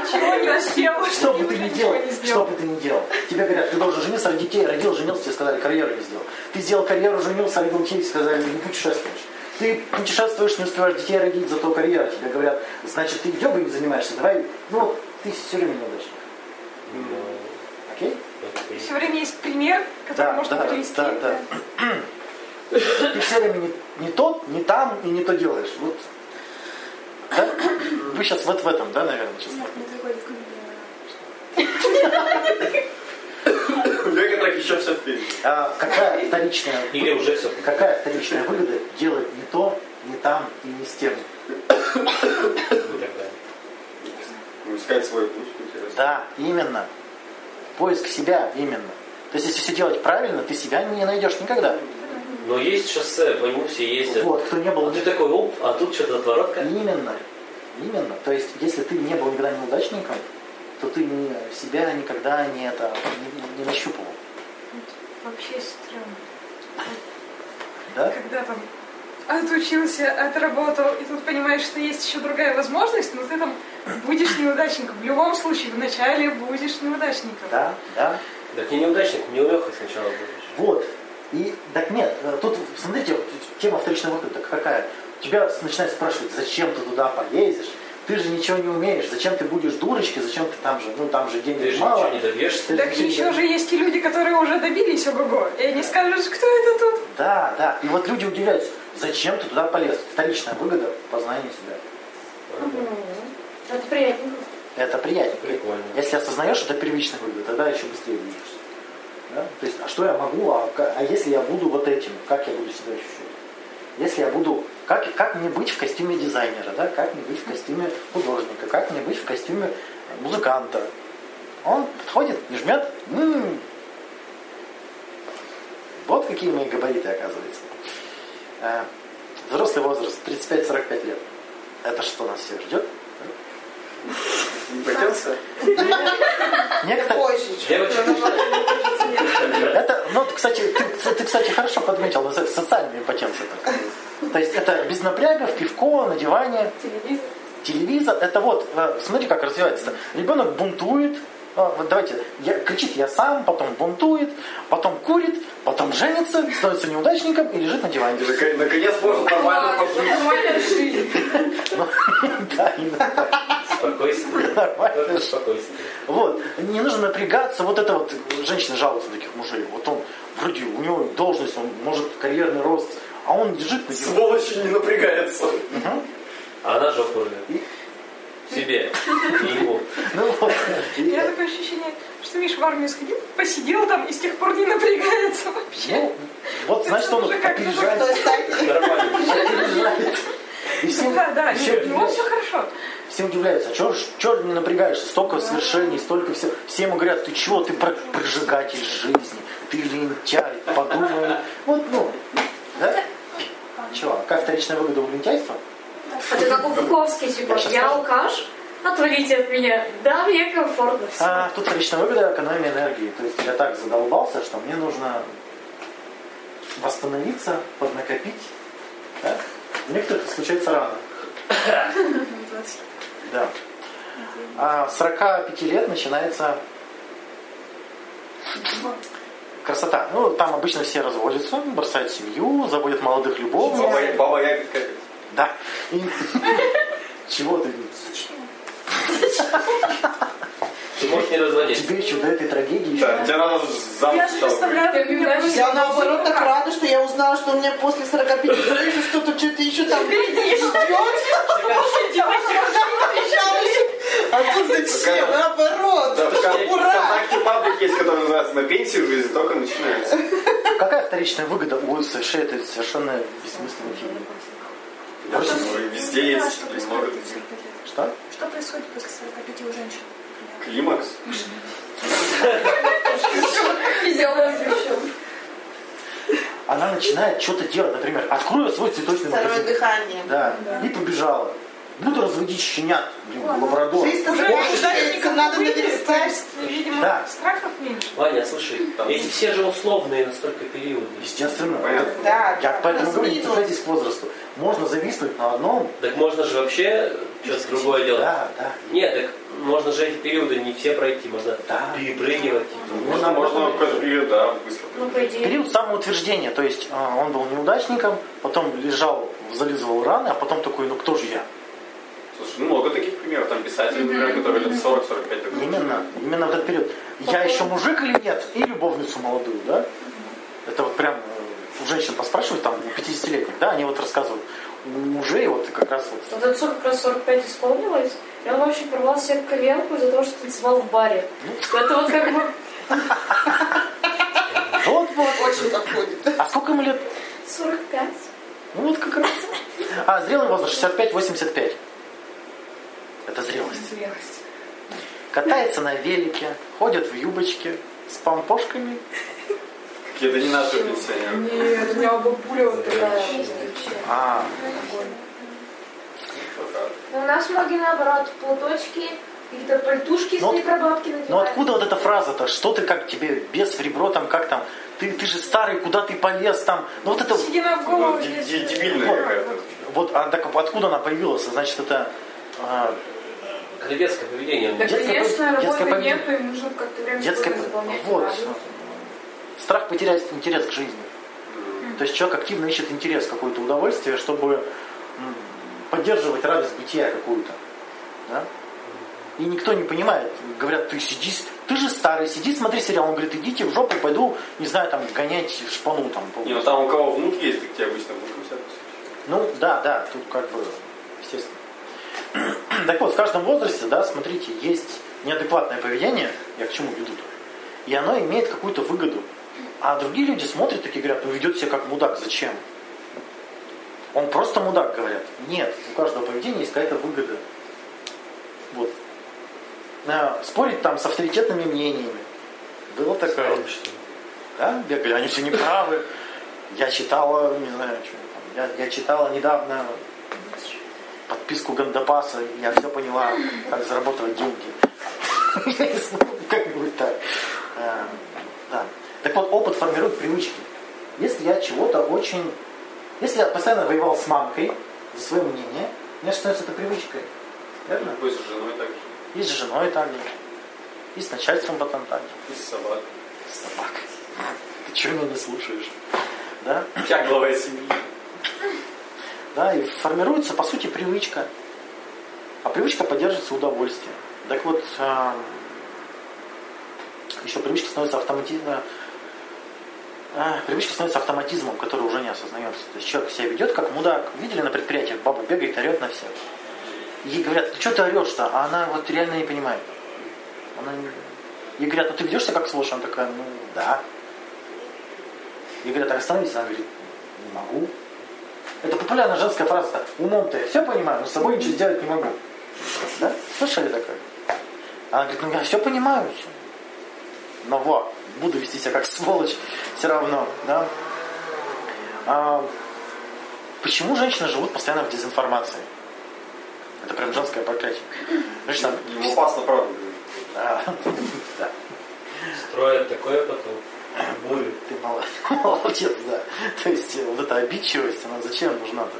Ничего не успел. Что бы ты ни делал, что бы ты ни делал. Тебе говорят, ты должен жениться, ради детей, родил, женился, тебе сказали, карьеру не сделал. Ты сделал карьеру, женился, родил детей, сказали, не путешествуешь. Ты путешествуешь, не успеваешь детей родить, зато карьера. Тебе говорят, значит, ты йогой не занимаешься, давай, ну вот, ты все время неудачник. Окей? Все время есть пример, который Да, можно да, привести. да, да. Ты все время не, не тот, не там и не то делаешь. Вот. Да? Вы сейчас вот в этом, да, наверное, сейчас. Нет, не такой У некоторых еще все впереди. А какая вторичная, Или уже все. какая вторичная выгода делать не то, не там и не с тем? Ну, искать свой путь, интересно. Да, именно. Поиск себя именно. То есть, если все делать правильно, ты себя не найдешь никогда. Но есть шоссе, по нему все ездят. Вот, кто не был, А ты такой, оп, а тут что-то отворотка. Именно. Именно. То есть, если ты не был никогда неудачником, то ты себя никогда не, это, не, не нащупывал. Вообще стрёмно. Да? Когда там отучился, отработал, и тут понимаешь, что есть еще другая возможность, но ты там будешь неудачником. В любом случае, вначале будешь неудачником. Да, да. Так не неудачник, неумехой сначала будешь. Вот. И так нет, э, тут, смотрите, тема вторичного выхода так какая. Тебя начинают спрашивать, зачем ты туда полезешь? Ты же ничего не умеешь, зачем ты будешь дурочкой, зачем ты там же, ну там же денег Ты же мало. ничего не добьешься. Ты Так не еще же есть и люди, которые уже добились ого-го, и они скажут, кто это тут? Да, да. И вот люди удивляются, зачем ты туда полез? Вторичная выгода познания себя. Это приятненько. Это приятно. Прикольно. Если осознаешь, это первичная выгода, тогда еще быстрее движешься. Да? То есть, а что я могу, а, а если я буду вот этим, как я буду себя ощущать? Если я буду, как, как мне быть в костюме дизайнера, да? как мне быть в костюме художника, как мне быть в костюме музыканта? Он подходит и жмет, «М, вот какие мои габариты, оказывается. Э, Взрослый возраст, 35-45 лет. Это что нас всех ждет? Импотенция? Некоторые, Это, ну, кстати, ты, ты, кстати, хорошо подметил, социальная импотенция. То есть это без напрягов, пивко, на диване, Телевизор. телевизор. Это вот, э, смотри, как развивается. Ребенок бунтует, а, вот давайте, я, кричит я сам, потом бунтует, потом курит, потом женится, становится неудачником и лежит на диване. Наконец может нормально пожить. Нормальная жизнь. Ну, Да, так. Спокойствие. Нормально. Спокойствие. Вот, не нужно напрягаться, вот это вот, женщины жалуются на таких мужей, вот он, вроде, у него должность, он может карьерный рост, а он лежит на диване. Сволочь не напрягается. Мгм. А она жопу рвет. Себе. Не ему. Ну вот. У меня такое ощущение, что Миш в армию сходил, посидел там и с тех пор не напрягается вообще. Ну, вот значит он опережает. Нормально. опережает. И все, Да, да, все, у него все хорошо. Все удивляются, а что не напрягаешься? Столько свершений, столько всего. Все ему говорят, ты чего, ты про- прожигатель жизни, ты лентяй, подумай. Вот, ну, да? Чего, какая вторичная выгода у лентяйства? Это как у Буковский, типа, Я я алкаш, отвалите от меня. Да, мне комфортно все. А, тут вторичная выгода экономия энергии. То есть я так задолбался, что мне нужно восстановиться, поднакопить. Да? У некоторых это случается рано. Да. А с 45 лет начинается красота. Ну, там обычно все разводятся, бросают семью, заводят молодых любовниц. Баба, баба ягодка. Да. Чего ты? Ты можешь не разводиться. Тебе еще до этой трагедии еще. Да, тебе надо замуж Я же представляю, как меня Я Я наоборот так рада, что я узнала, что у меня после 45 лет что-то что-то еще там ждет. А тут зачем? Наоборот. ВКонтакте паблик есть, который называется «На пенсию жизнь только начинается». Какая вторичная выгода у совершенно, это совершенно бессмысленный фильм? Везде есть Что и происходит много. после 45 лет? Что? Что происходит после 45 у женщин? Климакс. Она начинает что-то делать, например, открою свой цветочный Второе магазин. дыхание. Да, и побежала. Буду разводить щенят, блин, лабрадор. Жизнь-то Уже закончится, надо есть, видимо, Да. страхов меньше. Ваня, слушай, эти все же условные настолько периоды. Естественно. Понятно. Да, Я поэтому говорю, не цепляйтесь к возрасту. Можно зависнуть на одном. Так можно же вообще что-то другое делать. Да, да. Нет, так можно же эти периоды не все пройти, можно Да. перепрыгивать. типа. Можно, можно какой-то период, да, быстро. Ну. Период самоутверждения, то есть а, он был неудачником, потом лежал, зализывал раны, а потом такой, ну кто же я? Слушай, ну, много таких примеров. Там писатели, например, которые лет 40-45 такой. Именно, именно в этот период. Я еще мужик или нет? И любовницу молодую, да? Это вот прям э, у женщин поспрашивают, там, у 50-летних, да, они вот рассказывают. У мужей вот как раз вот Вот отцу как раз 45 исполнилось, и он вообще порвал себе коленку из-за того, что танцевал в баре. Это вот как бы Вот, вот. Очень подходит. А сколько ему лет? 45. Ну вот как раз. А, зрелый возраст 65-85. Это зрелость. Зрелость. Катается на велике, ходит в юбочке с помпошками. Какие-то не наши пенсионеры. Нет, у меня бабуля вот такая. А, Но у нас многие наоборот, платочки, какие-то пальтушки с Ну, микробабки надевают. Ну откуда вот эта фраза-то? Что ты как тебе без в ребро там как там? Ты, ты же старый, куда ты полез там? Ну вот это Седина в голову Ну, дебильная Вот. какая-то. вот а, так откуда она появилась? Значит это а, Это детское поведение. Да, Детское конечно, пов- детское работы поведение. нету, и нужно как-то время детское заполнять. вот радость. страх потерять интерес к жизни. То есть человек активно ищет интерес, какое-то удовольствие, чтобы поддерживать радость бытия какую-то. Да? И никто не понимает. Говорят, ты сиди, с- ты же старый, сиди, смотри сериал. Он говорит, идите в жопу, пойду, не знаю, там, гонять шпану. Там, Не, ну там у кого внук есть, так тебе обычно внук Ну, да, да, тут как бы, естественно. Так вот, в каждом возрасте, да, смотрите, есть неадекватное поведение, я к чему веду-то, и оно имеет какую-то выгоду. А другие люди смотрят такие говорят, ну ведет себя как мудак, зачем? Он просто мудак, говорят. Нет, у каждого поведения есть какая-то выгода. Вот. А, Спорить там с авторитетными мнениями. Было такое. Да, бегали, они все неправы. Я читала, не знаю, что там, я, я читала недавно подписку Гандапаса, я все поняла, как зарабатывать деньги. Как-нибудь так. Да. Так вот, опыт формирует привычки. Если я чего-то очень... Если я постоянно воевал с мамкой за свое мнение, у меня становится это привычкой. Верно? Пусть с женой так же. И с женой так же. И с начальством потом так же. И с собакой. С собакой. Ты чего меня не слушаешь? Да? Я глава семьи. Да, и формируется, по сути, привычка. А привычка поддерживается удовольствием. Так вот, а, еще привычка становится автоматизмом. Привычка становится автоматизмом, который уже не осознается. То есть человек себя ведет как мудак. Видели на предприятиях, баба бегает, орет на всех. Ей говорят, ты что ты орешь-то? А она вот реально не понимает. Она. Ей говорят, ну ты ведешься как сволочь? Она такая, ну да. Ей говорят, так остановись. Она говорит, не могу. Это популярная женская фраза. -то. Умом-то я все понимаю, но с собой ничего сделать не могу. Да? Слышали такое? Она говорит, ну я все понимаю. Но вот, буду вести себя как сволочь все равно. Да? А, почему женщины живут постоянно в дезинформации? Это прям женское проклятие. Женщина, Ему опасно, правда, говорить. да, строят такое потом. Бурю. Ты молодец, да. То есть э, вот эта обидчивость, она зачем нужна-то?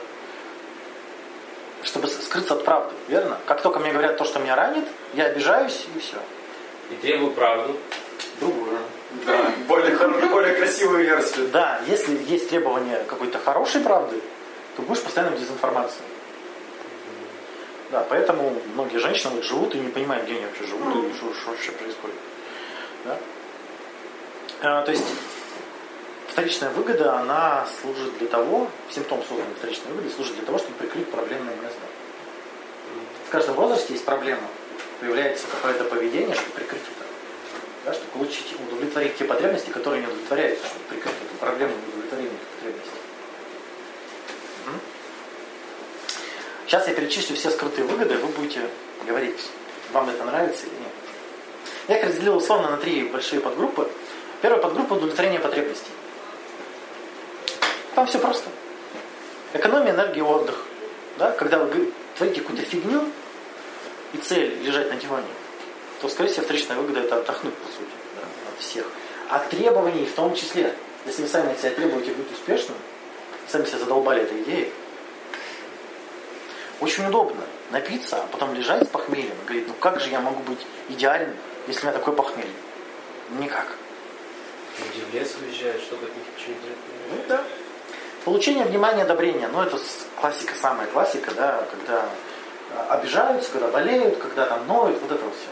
Чтобы скрыться от правды, верно? Как только мне говорят то, что меня ранит, я обижаюсь и все. И требую правду. Другую. Да, более, хоро- более красивую версию. Да, если есть требование какой-то хорошей правды, то будешь постоянно в дезинформации. Да, поэтому многие женщины живут и не понимают, где они вообще живут и что, что вообще происходит. Да? А, то есть вторичная выгода, она служит для того, симптом созданной вторичной выгоды служит для того, чтобы прикрыть проблемное место. В каждом возрасте есть проблема. Появляется какое-то поведение, чтобы прикрыть это. Да, чтобы получить, удовлетворить те потребности, которые не удовлетворяются, чтобы прикрыть эту проблему удовлетворения этих потребностей. Сейчас я перечислю все скрытые выгоды, вы будете говорить, вам это нравится или нет. Я их разделил условно на три большие подгруппы. Первая подгруппа удовлетворение потребностей. Там все просто. Экономия энергии отдых. Да? Когда вы творите какую-то фигню, и цель лежать на диване, то, скорее всего, вторичная выгода это отдохнуть, по сути, да, от всех. А требований в том числе. Если вы сами от себя требуете быть успешным, сами себя задолбали этой идеей, очень удобно напиться, а потом лежать с похмельем и говорить, ну как же я могу быть идеальным, если у меня такое похмелье? Никак. Люди в лес уезжают, что от них почему-то Ну да. Получение внимания, одобрения. Ну, это классика, самая классика, да, когда а, обижаются, когда болеют, когда там ноют, вот это вот все.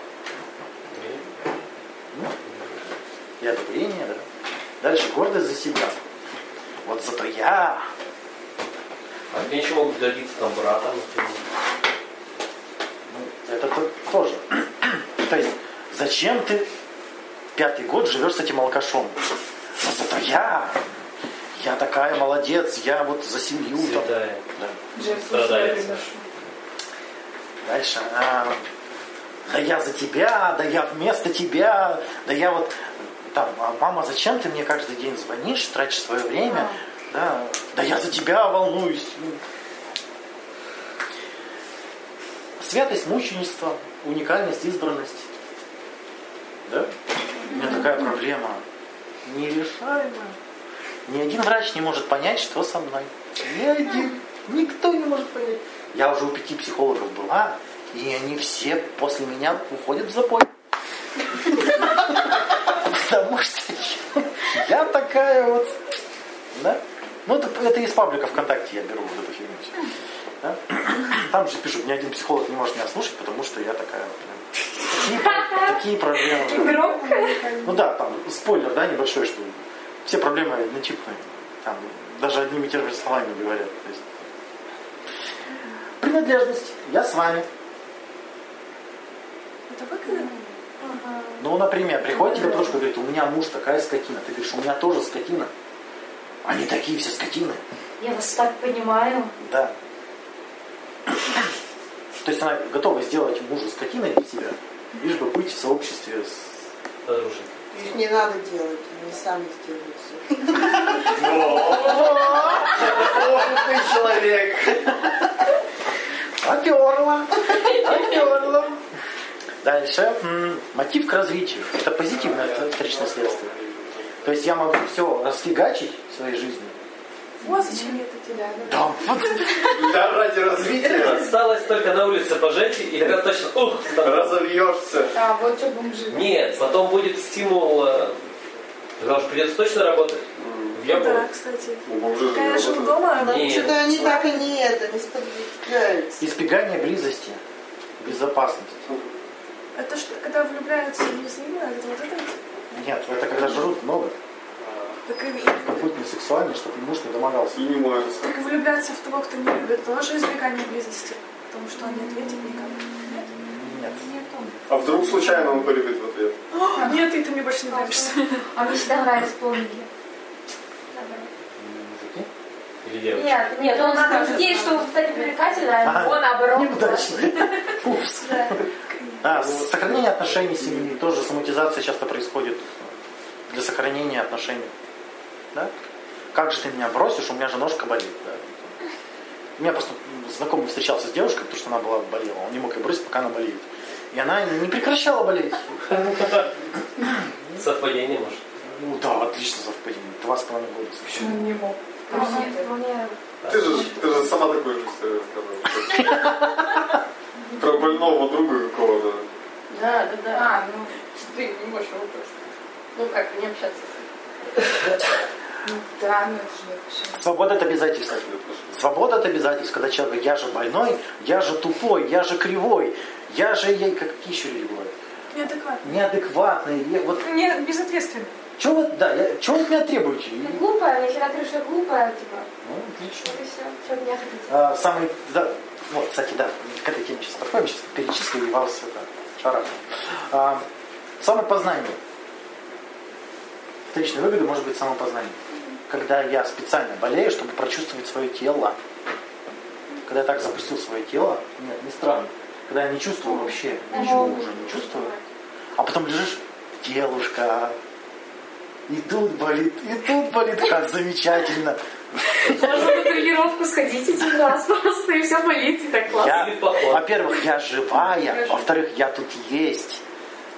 И одобрение, да. Дальше гордость за себя. Вот зато я. А они еще могут добиться там брата, например. Ну, это то- тоже. То есть, зачем ты пятый год живешь с этим алкашом? Но зато я. Я такая молодец, я вот за семью. там. Святая. Да. Себя приношу. Дальше. а, да я за тебя, да я вместо тебя, да я вот там, а, мама, зачем ты мне каждый день звонишь, тратишь свое время? Да, да я за тебя волнуюсь. Ну. святость, мученичество, уникальность, избранность. Да? У меня такая проблема. Нерешаемая. Ни один врач не может понять, что со мной. Ни один. Никто не может понять. Я уже у пяти психологов была, и они все после меня уходят в запой. Потому что я такая вот. Да? Ну, это, это из паблика ВКонтакте я беру вот эту фигню. Да? Там же пишут, ни один психолог не может меня слушать, потому что я такая вот. прям, Такие, такие проблемы. Громко. Ну да, там спойлер, да, небольшой, что все проблемы однотипные. Там даже одними и теми же словами говорят. То есть. Принадлежность. Я с вами. Это выгодно? Ну, например, приходит тебе подружка и говорит, у меня муж такая скотина. Ты говоришь, у меня тоже скотина. Они такие все скотины. Я вас так понимаю. Да. То есть она готова сделать мужа скотиной для тебя, лишь бы быть в сообществе с... Подружек. Их не надо делать, они сами сделают все. Опытный человек. Оперла. Оперла. Дальше. Мотив к развитию. Это позитивное вторичное следствие. То есть я могу все расфигачить в своей жизни. Вот зачем я это делаю. Да, вот. Да, ради развития Осталось только на улице пожить, и тогда точно, ух, разовьешься. А, вот что бомжи. Нет, потом будет стимул, э, потому что придется точно работать. В Да, Японии. кстати. Когда я живу работают. дома, Нет. Что-то они так и не это, не сподвигаются. Избегание близости. Безопасность. Это что, когда влюбляются неизвестно, это вот это? Нет, это когда жрут много. Так и, Чтобы быть не сексуальным, чтобы муж не домогался. И не моются. так и влюбляться в того, кто не любит, тоже избегание близости. Потому что он не ответит никак. Нет. А вдруг случайно он полюбит в ответ? О, нет, ты, ты мне больше не нравишься. А мне всегда нравились полники. Мужики? Или девочки. Нет, нет, он надеюсь, что он станет привлекательным, а он наоборот. Неудачный. Упс. Да. А, сохранение отношений семьи. Тоже соматизация часто происходит для сохранения отношений. Да? Как же ты меня бросишь, у меня же ножка болит. Да? У меня просто знакомый встречался с девушкой, потому что она была болела. Он не мог ее бросить, пока она болеет. И она не прекращала болеть. Совпадение, может. Ну да, отлично совпадение. Два с половиной года. Почему он не мог? Ты же, ты же сама такую же рассказывала. Про больного друга какого-то. Да, да, да. А, ну, Ты не можешь вопрос. Ну как, не общаться. ну да, ну это же вообще. Свобода от обязательств. Свобода от обязательств, когда человек говорит, я же больной, я же тупой, я же кривой, я же, я... как- еще люди бывают? Неадекватно. Неадекватный. я- вот, Не, безответственно. Что вы, да, я, чего вы от меня требуете? Ты глупая, я всегда говорю, что глупая, типа. Ну, отлично. Вот и все. Что от меня хотите? А, самый, да, вот, кстати, да, к этой теме сейчас подходим, сейчас перечислю и вас это шарах. А, самопознание. Вторичная выгода может быть самопознание. Когда я специально болею, чтобы прочувствовать свое тело. Когда я так запустил свое тело, нет, не странно. Когда я не чувствую вообще, ничего уже не чувствую. А потом лежишь, телушка, и тут болит, и тут болит, как замечательно. Можно на тренировку сходить один раз просто, и все болит, и так классно. Я, во-первых, я живая, во-вторых, я тут есть.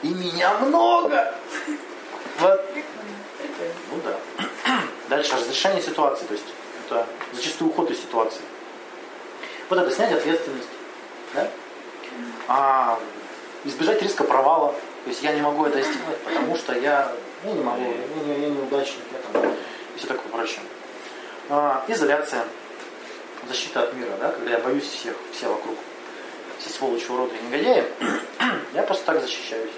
И меня много. Вот. Ну да. Дальше разрешение ситуации, то есть это зачастую уход из ситуации. Вот это снять ответственность. Да? А, избежать риска провала. То есть я не могу это сделать, потому что я, я не могу, я, не- я неудачник, я там, и все такое прочее. А, изоляция, защита от мира, да, когда я боюсь всех, все вокруг, все сволочи, уроды и негодяи, я просто так защищаюсь.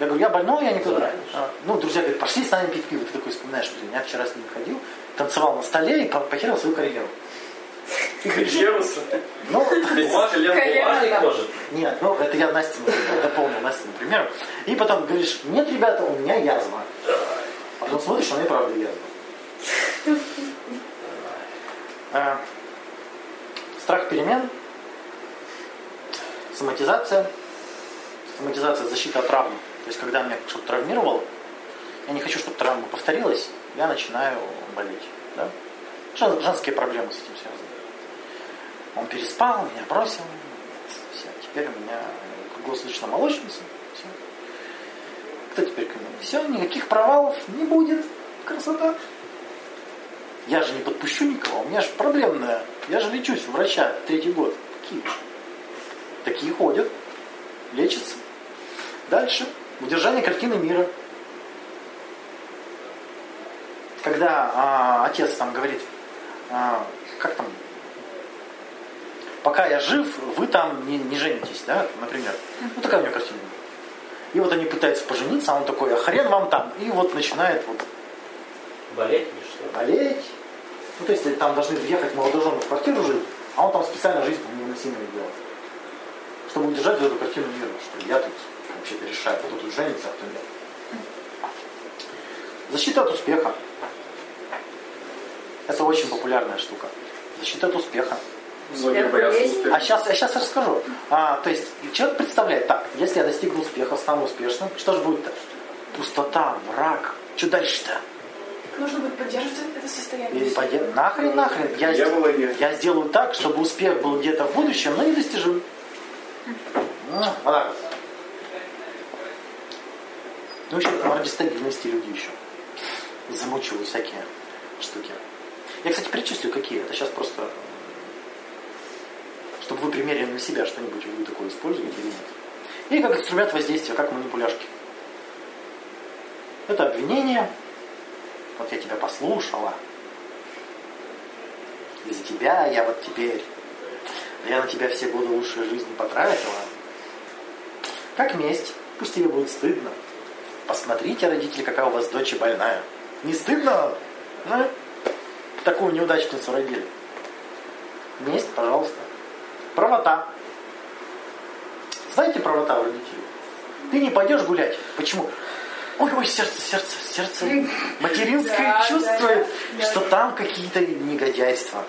Я говорю, я больной, я никуда. А, ну, друзья говорят, пошли с нами пить пиво. Ты такой вспоминаешь, блин, я вчера с ними ходил, танцевал на столе и по- потерял свою карьеру. Карьерус. Ну, Бумажник, может. нет, ну это я Настя дополнил Настя, например. И потом говоришь, нет, ребята, у меня язва. А потом смотришь, она и правда язва. А, Страх перемен, соматизация. Соматизация – защита от травмы. То есть, когда меня что-то травмировало, я не хочу, чтобы травма повторилась, я начинаю болеть. Да? Жен- Женские проблемы с этим связаны. Он переспал, меня бросил, всякие. теперь у меня круглосуточно молочница. Все. Кто теперь ко мне? Все, никаких провалов не будет. Красота. Я же не подпущу никого, у меня же проблемная. Я же лечусь у врача третий год. Какие? Такие ходят, лечатся. Дальше. Удержание картины мира. Когда а, отец там говорит, а, как там, пока я жив, вы там не, не женитесь, да, например. Ну, такая у него картина. И вот они пытаются пожениться, а он такой, а хрен вам там. И вот начинает вот Болеть или что? болеть. Ну, то есть там должны въехать молодожены в квартиру жить, а он там специально жизнь невыносимой делает. Чтобы удержать эту картину мира, что я тут вообще-то решаю, кто тут женится, а кто нет. Защита от успеха. Это очень популярная штука. Защита от успеха. Многие боятся успеха. А сейчас, я сейчас расскажу. А, то есть человек представляет, так, если я достигну успеха, стану успешным, что же будет-то? Пустота, мрак. Что дальше-то? Нужно будет поддерживать это состояние. Поде- Нахрен, нахрен. Я, Не было нет. я сделаю так, чтобы успех был где-то в будущем, но недостижим. Ну, вот так вот. Ну, еще ради стабильности люди еще замучивают всякие штуки. Я, кстати, перечислю, какие. Это сейчас просто, чтобы вы примерили на себя что-нибудь вы такое используете или нет. Или как инструмент воздействия, как манипуляшки. Это обвинение. Вот я тебя послушала. Из-за тебя я вот теперь. Я на тебя все годы лучшей жизни потратила. Как месть. Пусть тебе будет стыдно. Посмотрите, родители, какая у вас дочь больная. Не стыдно? Ну, такую неудачницу родили. Месть, пожалуйста. Правота. Знаете правота у родителей? Ты не пойдешь гулять. Почему? Ой, ой, сердце, сердце, сердце материнское чувствует, что там какие-то негодяйства.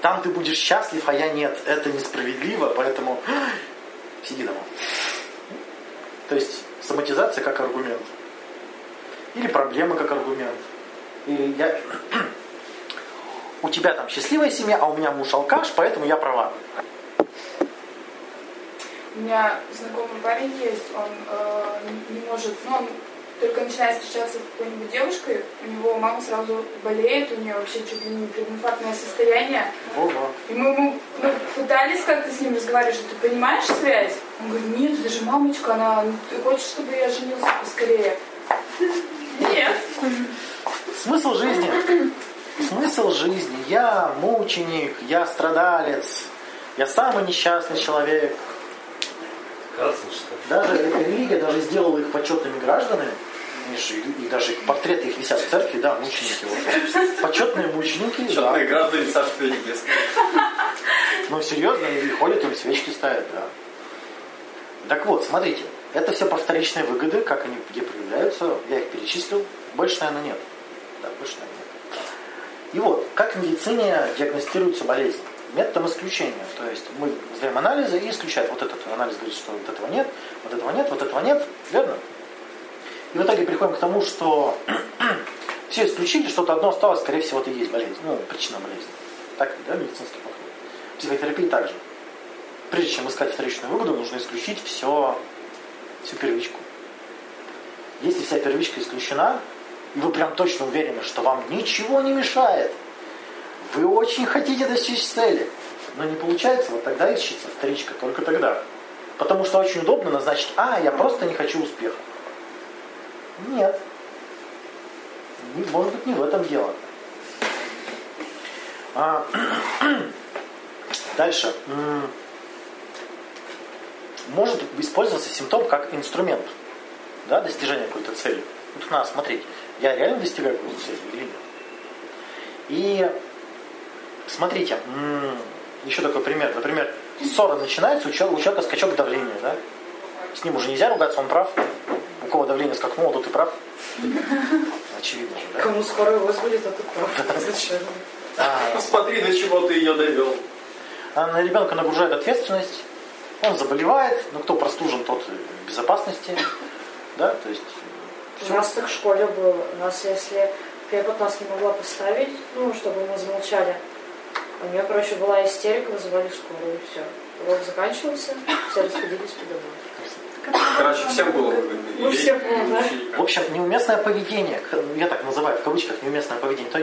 Там ты будешь счастлив, а я нет. Это несправедливо, поэтому сиди дома. То есть соматизация как аргумент. Или проблема как аргумент. Или я... У тебя там счастливая семья, а у меня муж алкаш, поэтому я права. У меня знакомый парень есть, он э, не, может, ну, он только начинает встречаться с какой-нибудь девушкой, у него мама сразу болеет, у нее вообще чуть ли не прединфарктное состояние. Ого. И мы ему мы пытались как-то с ним разговаривать, что ты понимаешь связь? Он говорит, нет, это же мамочка, она ты хочешь, чтобы я женился поскорее? Нет. Смысл жизни. Смысл жизни. Я мученик, я страдалец, я самый несчастный человек. Даже религия даже сделала их почетными гражданами. Же, и даже портреты их висят в церкви, да, мученики. Вот. Почетные мученики, да. Черные граждане Царствия Небесного. Ну, серьезно, они ходят, им свечки ставят, да. Так вот, смотрите, это все про вторичные выгоды, как они где проявляются, я их перечислил, больше, наверное, нет. Да, больше, наверное, нет. И вот, как в медицине диагностируется болезнь? Методом исключения. То есть мы сдаем анализы и исключаем. Вот этот анализ говорит, что вот этого нет, вот этого нет, вот этого нет. Верно? И в итоге приходим к тому, что все исключили, что-то одно осталось, скорее всего, это и есть болезнь. Ну, причина болезни. Так, да, медицинский подход. Психотерапии также. Прежде чем искать вторичную выгоду, нужно исключить все, всю первичку. Если вся первичка исключена, и вы прям точно уверены, что вам ничего не мешает, вы очень хотите достичь цели, но не получается, вот тогда ищется вторичка, только тогда. Потому что очень удобно назначить, а, я просто не хочу успеха. Нет. Не- Может быть, не в этом дело. А, Дальше. Может использоваться симптом как инструмент да, достижения какой-то цели. Тут надо смотреть, я реально достигаю какой-то цели или нет. И смотрите, еще такой пример. Например, ссора начинается, у человека, скачок давления. Да? С ним уже нельзя ругаться, он прав. У кого давление скакнуло, тот и прав. Очевидно же, да? Кому скоро будет, а тут прав. Зачем? А, Посмотри, до чего ты ее довел. А на ребенка нагружает ответственность, он заболевает, ну кто простужен, тот в безопасности, да, то есть У нас так в школе было. У нас, если препод нас не могла поставить, ну, чтобы мы замолчали, У нее, короче, была истерика, вызывали скорую, и все. Урок заканчивался, все расходились по домам. Короче, всем было выгодно. Ну, все ей, было, да. В общем, неуместное поведение, я так называю в кавычках неуместное поведение, то,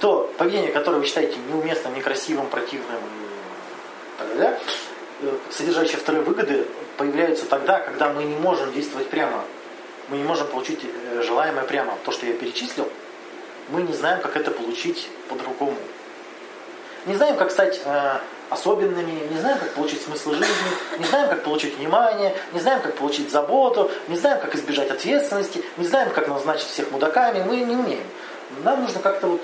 то поведение, которое вы считаете неуместным, некрасивым, противным так далее, э, содержащее вторые выгоды, появляются тогда, когда мы не можем действовать прямо. Мы не можем получить э, желаемое прямо. То, что я перечислил, мы не знаем, как это получить по-другому. Не знаем, как стать э, особенными, не знаем, как получить смысл жизни, не знаем, как получить внимание, не знаем, как получить заботу, не знаем, как избежать ответственности, не знаем, как назначить всех мудаками, мы не умеем. Нам нужно как-то вот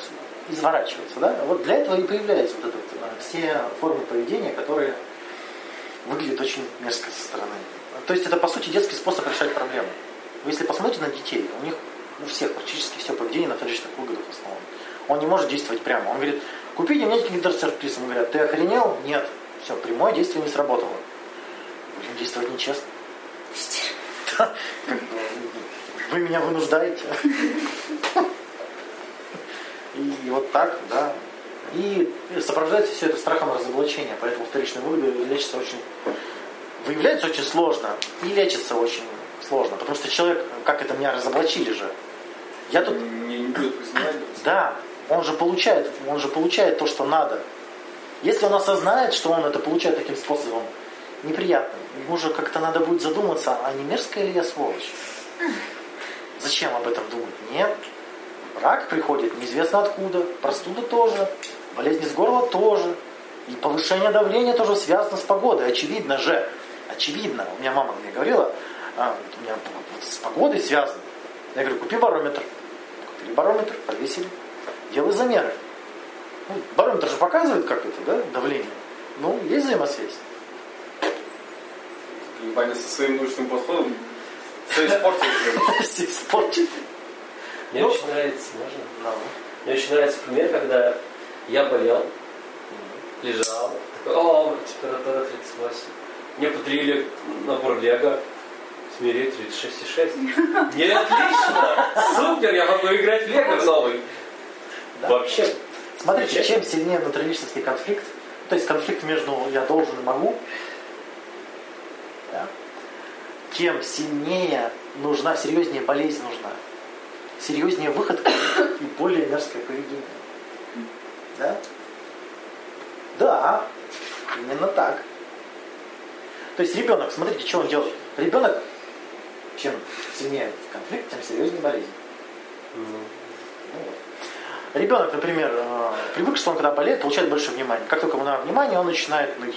изворачиваться. Да? Вот для этого и появляются вот это вот, э, все формы поведения, которые выглядят очень мерзко со стороны. То есть это, по сути, детский способ решать проблемы. Вы если посмотрите на детей, у них у всех практически все поведение на вторичных выгодах основано. Он не может действовать прямо. Он говорит, купите мне киндер-сюрприз. Ему говорят, ты охренел? Нет. Все, прямое действие не сработало. Будем действовать нечестно. Вы меня вынуждаете. И вот так, да. И сопровождается все это страхом разоблачения, поэтому вторичные выгоды лечатся очень выявляются очень сложно и лечатся очень сложно, потому что человек, как это меня разоблачили же, я тут, Не, не будет признавать. да, он же получает, он же получает то, что надо. Если он осознает, что он это получает таким способом, неприятным, ему же как-то надо будет задуматься, а не мерзкая ли я сволочь? Зачем об этом думать? Нет. Рак приходит неизвестно откуда, простуда тоже, болезнь из горла тоже, и повышение давления тоже связано с погодой, очевидно же. Очевидно. У меня мама мне говорила, а, у меня с погодой связано. Я говорю, купи барометр. Купили барометр, повесили, делай замеры. Ну, барометр же показывает, как это, да, давление. Ну, есть взаимосвязь. Ваня со своим научным подходом все испортил. Все испортили. Мне Ну. очень нравится, можно? Мне очень нравится пример, когда я болел, лежал, такой, о, температура 38. Мне подарили набор Лего, смири 36,6. Не, отлично! Супер, я могу играть в Лего новый. Да. Вообще. Смотрите, чем сильнее внутриличностный конфликт, то есть конфликт между я должен и могу, да, тем сильнее нужна, серьезнее болезнь нужна. Серьезнее выходка и более мерзкое поведение. Да? Да, именно так. То есть ребенок, смотрите, что он делает. Ребенок, чем сильнее конфликт, тем серьезнее болезнь. М. Ну вот. Ребенок, например, э, привык, что он когда болеет, получает больше внимания. Как только ему надо внимание, он начинает ныть.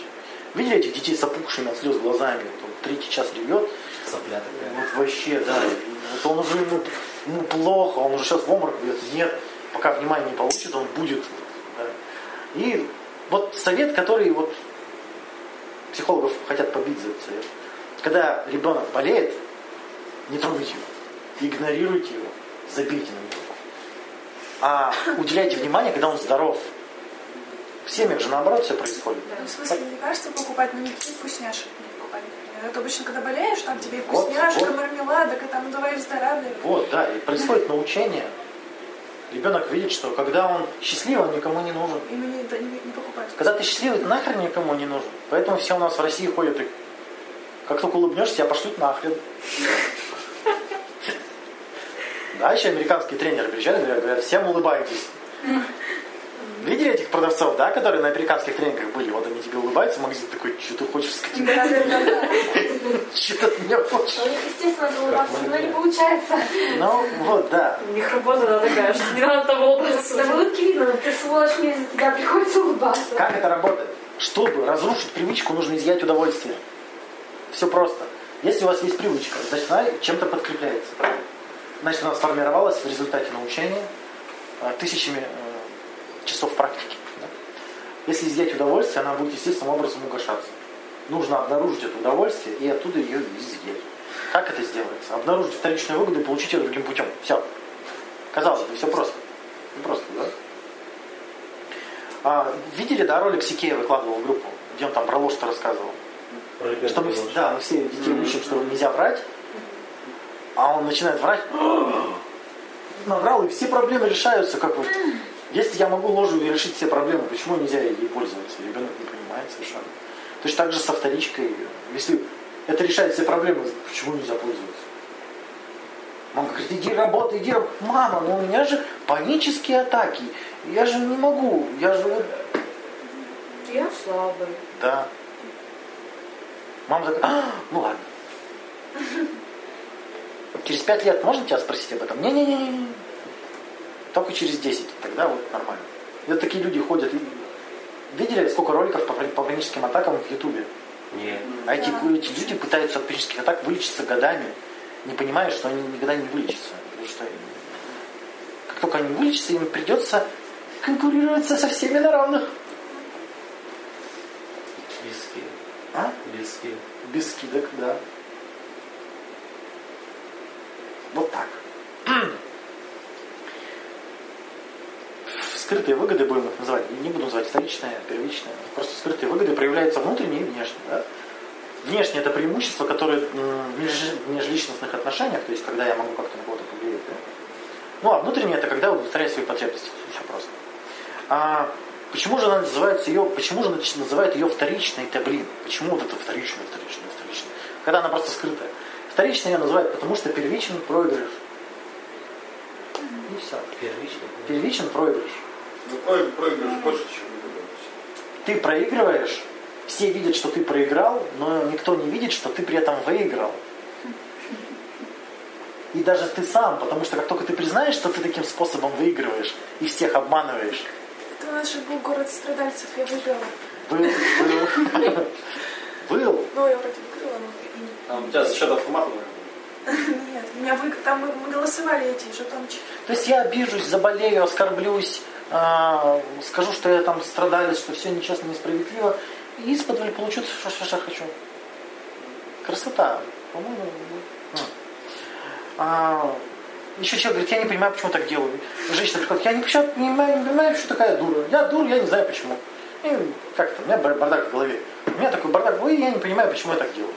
Видели этих детей с опухшими от слез глазами? Вот он третий час ревет. Сопля такая. Вот вообще, да. Вот он уже ему, ему плохо, он уже сейчас в обморок бьет. Нет, пока внимание не получит, он будет. да. И вот совет, который вот психологов хотят побить за этот совет. Когда ребенок болеет, не трогайте его, игнорируйте его, забейте на него. А уделяйте внимание, когда он здоров. В семьях же наоборот все происходит. Ну, в смысле, мне кажется, покупать, никаких вкусняшек не покупать. Это обычно, когда болеешь, там тебе и Вот, вкусняшка, вот. мармеладок, и там давай выздоравливай. Вот, да, и происходит научение. Ребенок видит, что когда он счастливый, он никому не нужен. Ими не, да, не, не покупать. Когда ты счастливый, ты нахрен никому не нужен. Поэтому все у нас в России ходят и как только улыбнешься, тебя пошлют нахрен. Да, еще американские тренеры приезжают и говорят, говорят, всем улыбайтесь. Видели этих продавцов, да, которые на американских тренингах были? Вот они тебе улыбаются, в магазине такой, что ты хочешь скотина? Что ты от меня хочешь? У них, естественно, улыбаться, но не получается. Ну, вот, да. У них работа она такая, что не надо там улыбаться. Да улыбке видно, ты сволочь, мне из-за тебя приходится улыбаться. Как это работает? Чтобы разрушить привычку, нужно изъять удовольствие. Все просто. Если у вас есть привычка, значит она чем-то подкрепляется. Значит, она сформировалась в результате научения э, тысячами э, часов практики. да. Если изъять удовольствие, она будет естественным образом угошаться. Нужно обнаружить это удовольствие и оттуда ее изъять. Как это сделается? Обнаружить вторичную выгоду и получить ее другим путем. Все. Казалось бы, все просто. Ну, просто, да? А, видели, да, ролик Сикея выкладывал в группу, где он там про ложь-то рассказывал? Про Что мы, ложь. да, мы все детей учим, что нельзя врать, а он начинает врать, наврал, и все проблемы решаются, как вот Если я могу ложью решить все проблемы, почему нельзя ей пользоваться? Ребенок не понимает совершенно. Точно так же со вторичкой. Если это решает все проблемы, почему нельзя пользоваться? Мама говорит, иди работай, иди работай. Мама, ну у меня же панические атаки. Я же не могу. Я же вот... Я слабый. Да. Мама такая, а, ну ладно. Через пять лет можно тебя спросить об этом? Не-не-не. Только через 10. Тогда вот нормально. И вот такие люди ходят. Видели, сколько роликов по, по паническим атакам в Ютубе? Нет. А эти, эти люди пытаются от панических атак вылечиться годами, не понимая, что они никогда не вылечатся. Потому что как только они вылечатся, им придется конкурировать со всеми на равных. Без. А? Без скидок. Без скидок, да. Вот так. Скрытые выгоды будем их называть. Не буду называть вторичные, первичные. Просто скрытые выгоды проявляются внутренне и внешне. Да? Внешне это преимущество, которое в меж- в межличностных отношениях, то есть когда я могу как-то на кого-то повлиять. да. Ну а внутренне это когда удовлетворяю свои потребности. Все просто. А почему же она называется ее, почему же называют ее вторичной-то, блин? Почему вот это вторичная, вторичная, вторичная? Когда она просто скрытая. Вторичной ее называют, потому что первичный проигрыш. И все. Первично. Первичен проигрыш. Ну, проиг- проигрыш больше, чем. Ты проигрываешь, все видят, что ты проиграл, но никто не видит, что ты при этом выиграл. И даже ты сам, потому что как только ты признаешь, что ты таким способом выигрываешь и всех обманываешь, Это у нас же был город страдальцев, я выиграла. был, был, был. Ну, я вроде выиграла, но и не- А у тебя за счет автомата, наверное? Нет, у меня вы... там мы, мы голосовали эти жетончики. То есть я обижусь, заболею, оскорблюсь, а, скажу, что я там страдалец, что все нечестно, несправедливо, и из-под получу все, что, что хочу. Красота. По-моему, ну. А, еще человек говорит, я не понимаю, почему так делаю. Женщина приходит, я не, почему- не понимаю, не понимаю, что такая дура. Я дура, я не знаю почему. И как это, у меня бар- бардак в голове. У меня такой бардак в голове, и я не понимаю, почему я так делаю.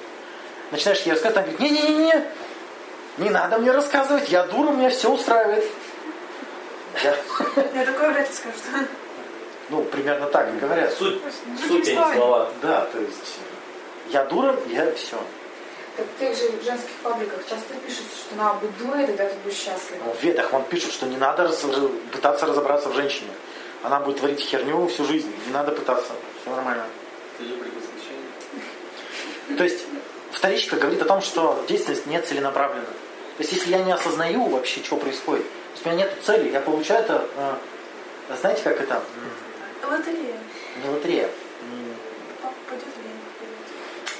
Начинаешь ей рассказывать, она говорит, не-не-не, не надо мне рассказывать, я дура, меня все устраивает. Я- такое вряд ли скажу. ну, примерно так и говорят. Суть, Другими суть, не слова. Да, то есть я дура, я все. Так в тех же женских пабликах часто пишется, что надо быть дурой, тогда ты будешь счастлив. В ведах вам пишут, что не надо раз- пытаться разобраться в женщине. Она будет творить херню всю жизнь. Не надо пытаться. Все нормально. То есть вторичка говорит о том, что деятельность не целенаправлена. То есть если я не осознаю вообще, что происходит, то есть у меня нет цели, я получаю это, э, знаете, как это, М, Лотерея. не лотерея.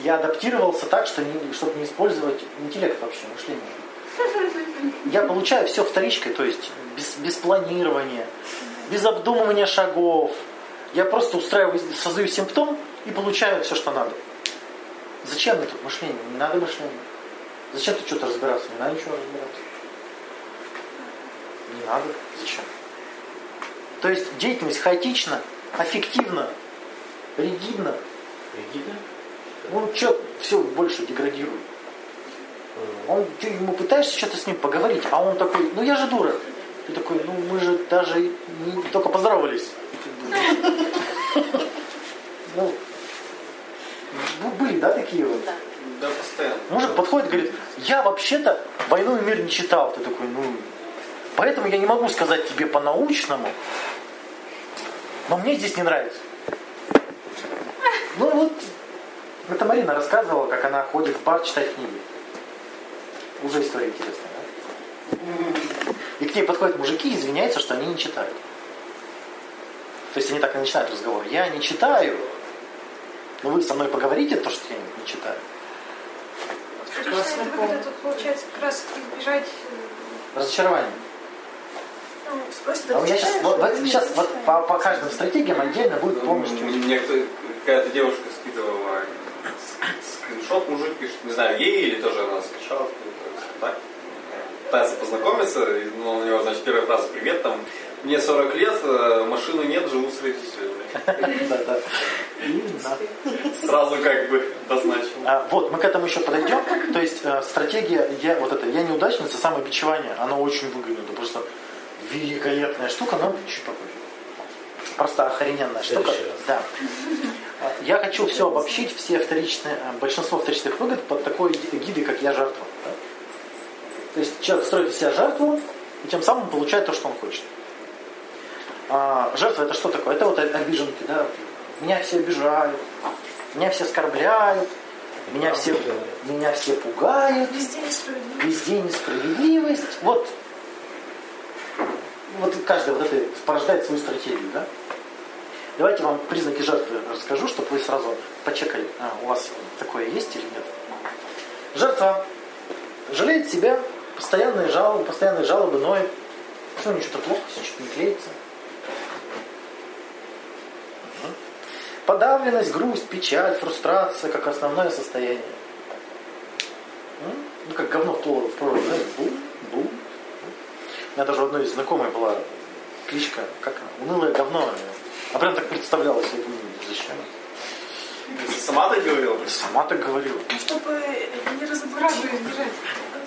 Я адаптировался так, что не, чтобы не использовать интеллект вообще, мышление. Я получаю все вторичкой, то есть без, без планирования, без обдумывания шагов. Я просто устраиваю, создаю симптом и получаю все, что надо. Зачем мне тут мышление? Не надо мышления. Зачем ты что-то разбираться? Не надо ничего разбираться. Не надо. Зачем? То есть деятельность хаотична, аффективна, ригидна. Ригидно? Ну, что, все больше деградирует. Он, ты ему пытаешься что-то с ним поговорить, а он такой, ну я же дура. Ты такой, ну мы же даже не, только поздоровались. Ну, бу- были, да, такие вот? Да, постоянно. Мужик подходит и говорит, я вообще-то «Войну и мир» не читал. Ты такой, ну, поэтому я не могу сказать тебе по-научному, но мне здесь не нравится. Ну вот, это Марина рассказывала, как она ходит в бар читать книги. Уже история интересная, да? И к ней подходят мужики и извиняются, что они не читают. То есть они так и начинают разговор. Я не читаю, но вы со мной поговорите, то, что я не читаю. Вторичная выгода тут получается как раз избежать э, Разочарование. Ну, спросит, А меня сейчас, вот, вот сейчас вот по, по каждым стратегиям отдельно будет полностью. Мне какая-то девушка скидывала скриншот, мужик пишет, не знаю, ей или тоже она скачала, откуда-то, так, пытается познакомиться, и, ну, у него, значит, первая фраза «Привет, там, мне 40 лет, э, машины нет, живу с родителями». Да, да. Именно. Сразу как бы обозначил. А, вот, мы к этому еще подойдем. То есть э, стратегия, я, вот это, я неудачница, самобичевание, оно очень выгодно. Это просто великолепная штука, но чуть попозже. Просто охрененная штука. Да. А, Я хочу все обобщить, все вторичные, а, большинство вторичных выгод под такой ги- гидой, как я жертва. да. То есть человек строит из себя жертву, и тем самым получает то, что он хочет. А, жертва это что такое? Это вот обиженки, да. Меня все обижают, меня все оскорбляют, меня все, меня все пугают, Везде несправедливо. везде несправедливость. Вот, вот каждый вот это порождает свою стратегию, да? Давайте вам признаки жертвы расскажу, чтобы вы сразу почекали, а, у вас такое есть или нет. Жертва жалеет себя, постоянные жалобы, постоянные жалобы, ноет. Все, у нее что-то плохо, что-то не клеится. Подавленность, грусть, печаль, фрустрация как основное состояние. Ну, как говно в провод, знаете, бум, бум. У меня даже у одной из знакомой была кличка, как она, унылое говно. А прям так представлялась, я думаю, зачем? Ты сама так говорила? Сама так говорила. Ну, чтобы не избежать.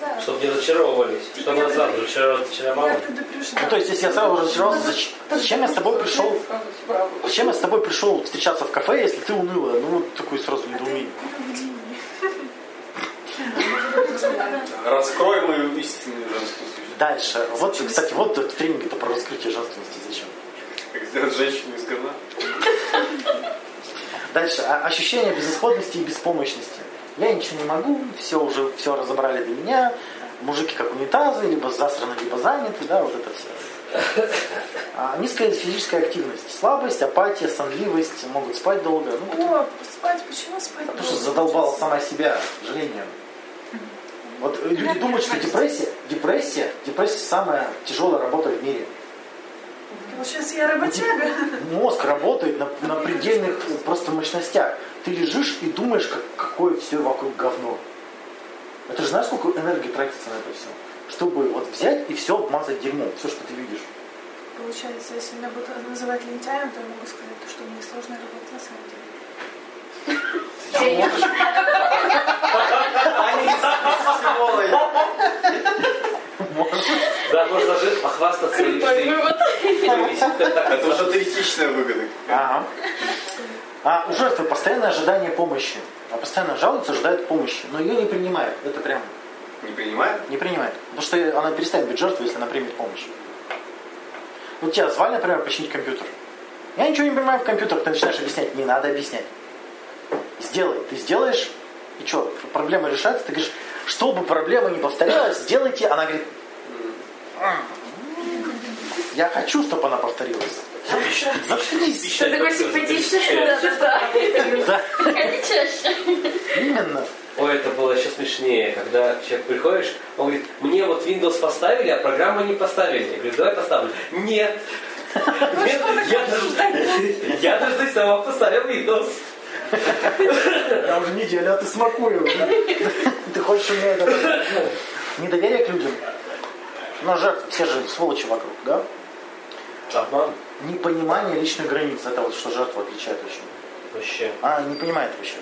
Да. Чтобы не разочаровывались. Чтобы нас сразу разочаровало. Я предупреждала. Ну, то есть, если я сразу разочаровался, зач- зачем я с тобой пришел, зачем я с тобой пришел встречаться в кафе, если ты унылая? Ну, вот такой сразу недоумение. Раскрой мою истинную женскую сущность. Дальше. Вот, кстати, вот тренинги-то про раскрытие женственности зачем? Как сделать женщину из говна? Дальше. А- Ощущение безысходности и беспомощности. Я ничего не могу, все уже все разобрали для меня. Мужики как унитазы, либо засраны, либо заняты, да, вот это все. А, низкая физическая активность, слабость, апатия, сонливость, могут спать долго. Ну, О, спать, почему спать? потому что задолбала сама себя жалением. Вот э, люди думают, что депрессия, депрессия, депрессия самая тяжелая работа в мире. Получается, я работяга. Мозг работает на, на предельных просто мощностях. Ты лежишь и думаешь, как, какое все вокруг говно. Это же знаешь, сколько энергии тратится на это все? Чтобы вот взять и все обмазать дерьмом, все, что ты видишь. Получается, если меня будут называть лентяем, то я могу сказать, то, что мне сложно работать на самом деле. Да, можно даже похвастаться. и- Это уже третичная выгода. Ага. А у жертвы постоянное ожидание помощи. А постоянно жалуется, ожидает помощи. Но ее не принимает. Это прям Не принимает? не принимает. Потому что она перестанет быть жертвой, если она примет помощь. Вот тебя звали, например, починить компьютер. Я ничего не понимаю в компьютерах, ты начинаешь объяснять. Не надо объяснять. Сделай. Ты сделаешь, и что, проблема решается. Ты говоришь, чтобы проблема не повторялась, сделайте. Она говорит, «М, я хочу, чтобы она повторилась. Заткнись. Ты такой симпатичный. Да, Приходи чаще. именно. Ой, это было еще смешнее, когда человек приходишь, он говорит, мне вот Windows поставили, а программу не поставили. Я говорю, давай поставлю. Нет. Нет, я дождусь, я дождусь того, кто ставил Windows. Я уже неделю, а ты смакую. Ты хочешь у меня это... ну, Недоверие к людям. Но жертвы, все же сволочи вокруг, да? Обман. Непонимание личных границ. Это вот что жертву отличает очень. Вообще. Она не понимает вообще.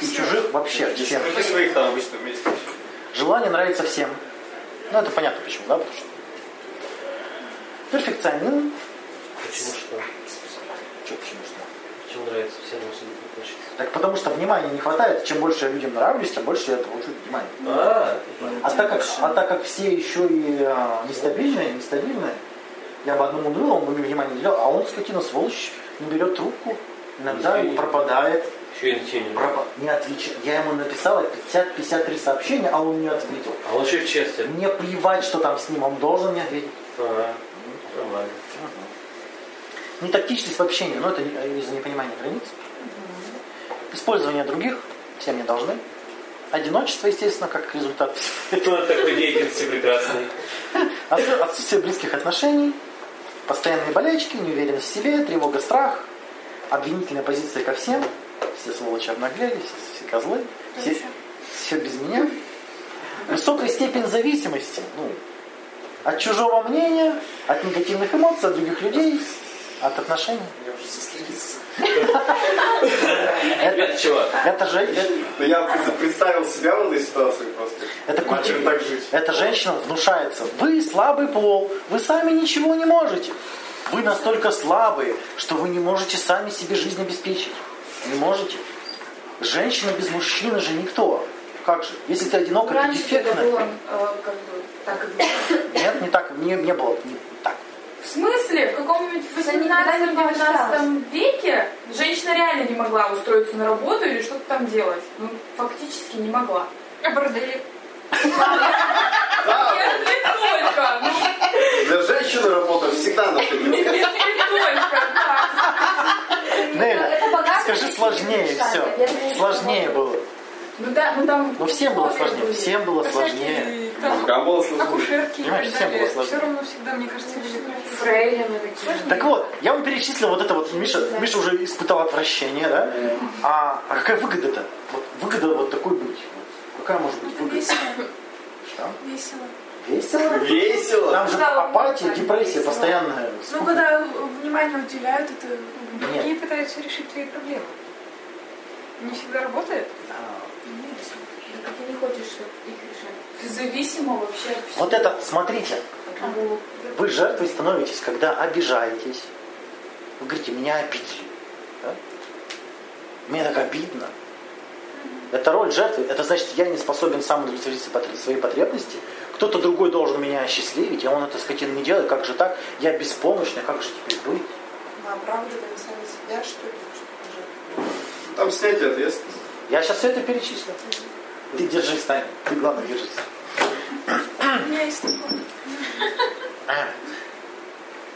И чужих вообще. Среди своих там обычно вместе. Желание нравится всем. Ну, это понятно почему, да? Потому что перфекционизм. Почему что? Что почему Почему нравится всем должны? Так потому что внимания не хватает. Чем больше я людям нравлюсь, тем больше я получу внимания. А, А так как, а так как все еще и а, нестабильные, нестабильные, я бы одному унылому бы внимания не уделял, а он, скотина, сволочь, не берет трубку, иногда не- пропадает, еще и не пропа- не отвечает. Я ему написал 50-53 сообщения, а он не ответил. А он еще в честен. Мне плевать, что там с ним, он должен мне ответить. А, нормально. Не тактичность в общении, но это не- из-за непонимания границ. Использование других, всем не должны. Одиночество, естественно, как результат. Это такой деятельности прекрасной. Отсу- Отсутствие близких отношений, постоянные болячки, неуверенность в себе, тревога, страх, обвинительная позиция ко всем, все сволочи обнаглели, все, все козлы, все, все без меня. Высокая степень зависимости ну, от чужого мнения, от негативных эмоций, от других людей, от отношений. Я уже заслезился. Это чего? Это же это, Ну, я представил себя в этой ситуации просто. это, культи- так жить. эта женщина внушается. Вы слабый пол, вы сами ничего не можете. Вы настолько слабые, что вы не можете сами себе жизнь обеспечить. Не можете. Женщина без мужчины же никто. Как же? Если ты одинока, ты Раньше это дефектная. было э, как бы так и было. Нет, не так, не, не было. Не так. В смысле? В каком-нибудь Это никогда не 18-19 веке женщина реально не могла устроиться на работу или что-то там делать. Ну, фактически не могла. А бордели? Да, Если только, ну, для женщины работа всегда находилась. если только, скажи сложнее все. Сложнее было. Ну да, ну там... Ну всем было сложнее. Всем было сложнее. Там было сложнее. акушерки и Понимаешь, всем было сложнее. Все равно всегда, мне кажется, были Фрейлины такие. Так вот, я вам перечислил вот это вот, Миша, Миша уже испытал отвращение, да? А, а какая выгода-то? Вот выгода вот такой быть. Какая может быть Это выгода? весело. Что? Весело. Весело? Весело. Там же Да, апатия, так депрессия весело. постоянная. Ну, когда внимание уделяют, это... Другие пытаются решить твои проблемы. Не всегда работает. Нет. Так ты не хочешь, чтобы их решать. Ты зависима вообще от всего. Вот это, смотрите, вы жертвой становитесь, когда обижаетесь. Вы говорите, меня обидели. да? Мне так обидно. Это роль жертвы. Это значит, я не способен сам удовлетворить свои потр- свои потребности. Кто-то другой должен меня осчастливить, а он это скотина не делает. Как же так? Я беспомощный, как же теперь быть? Мы оправдываем сами себя, что ли? Там снятие ответственности. Я сейчас все это перечислю. Ты держись, Таня. Ты главное держись. У меня есть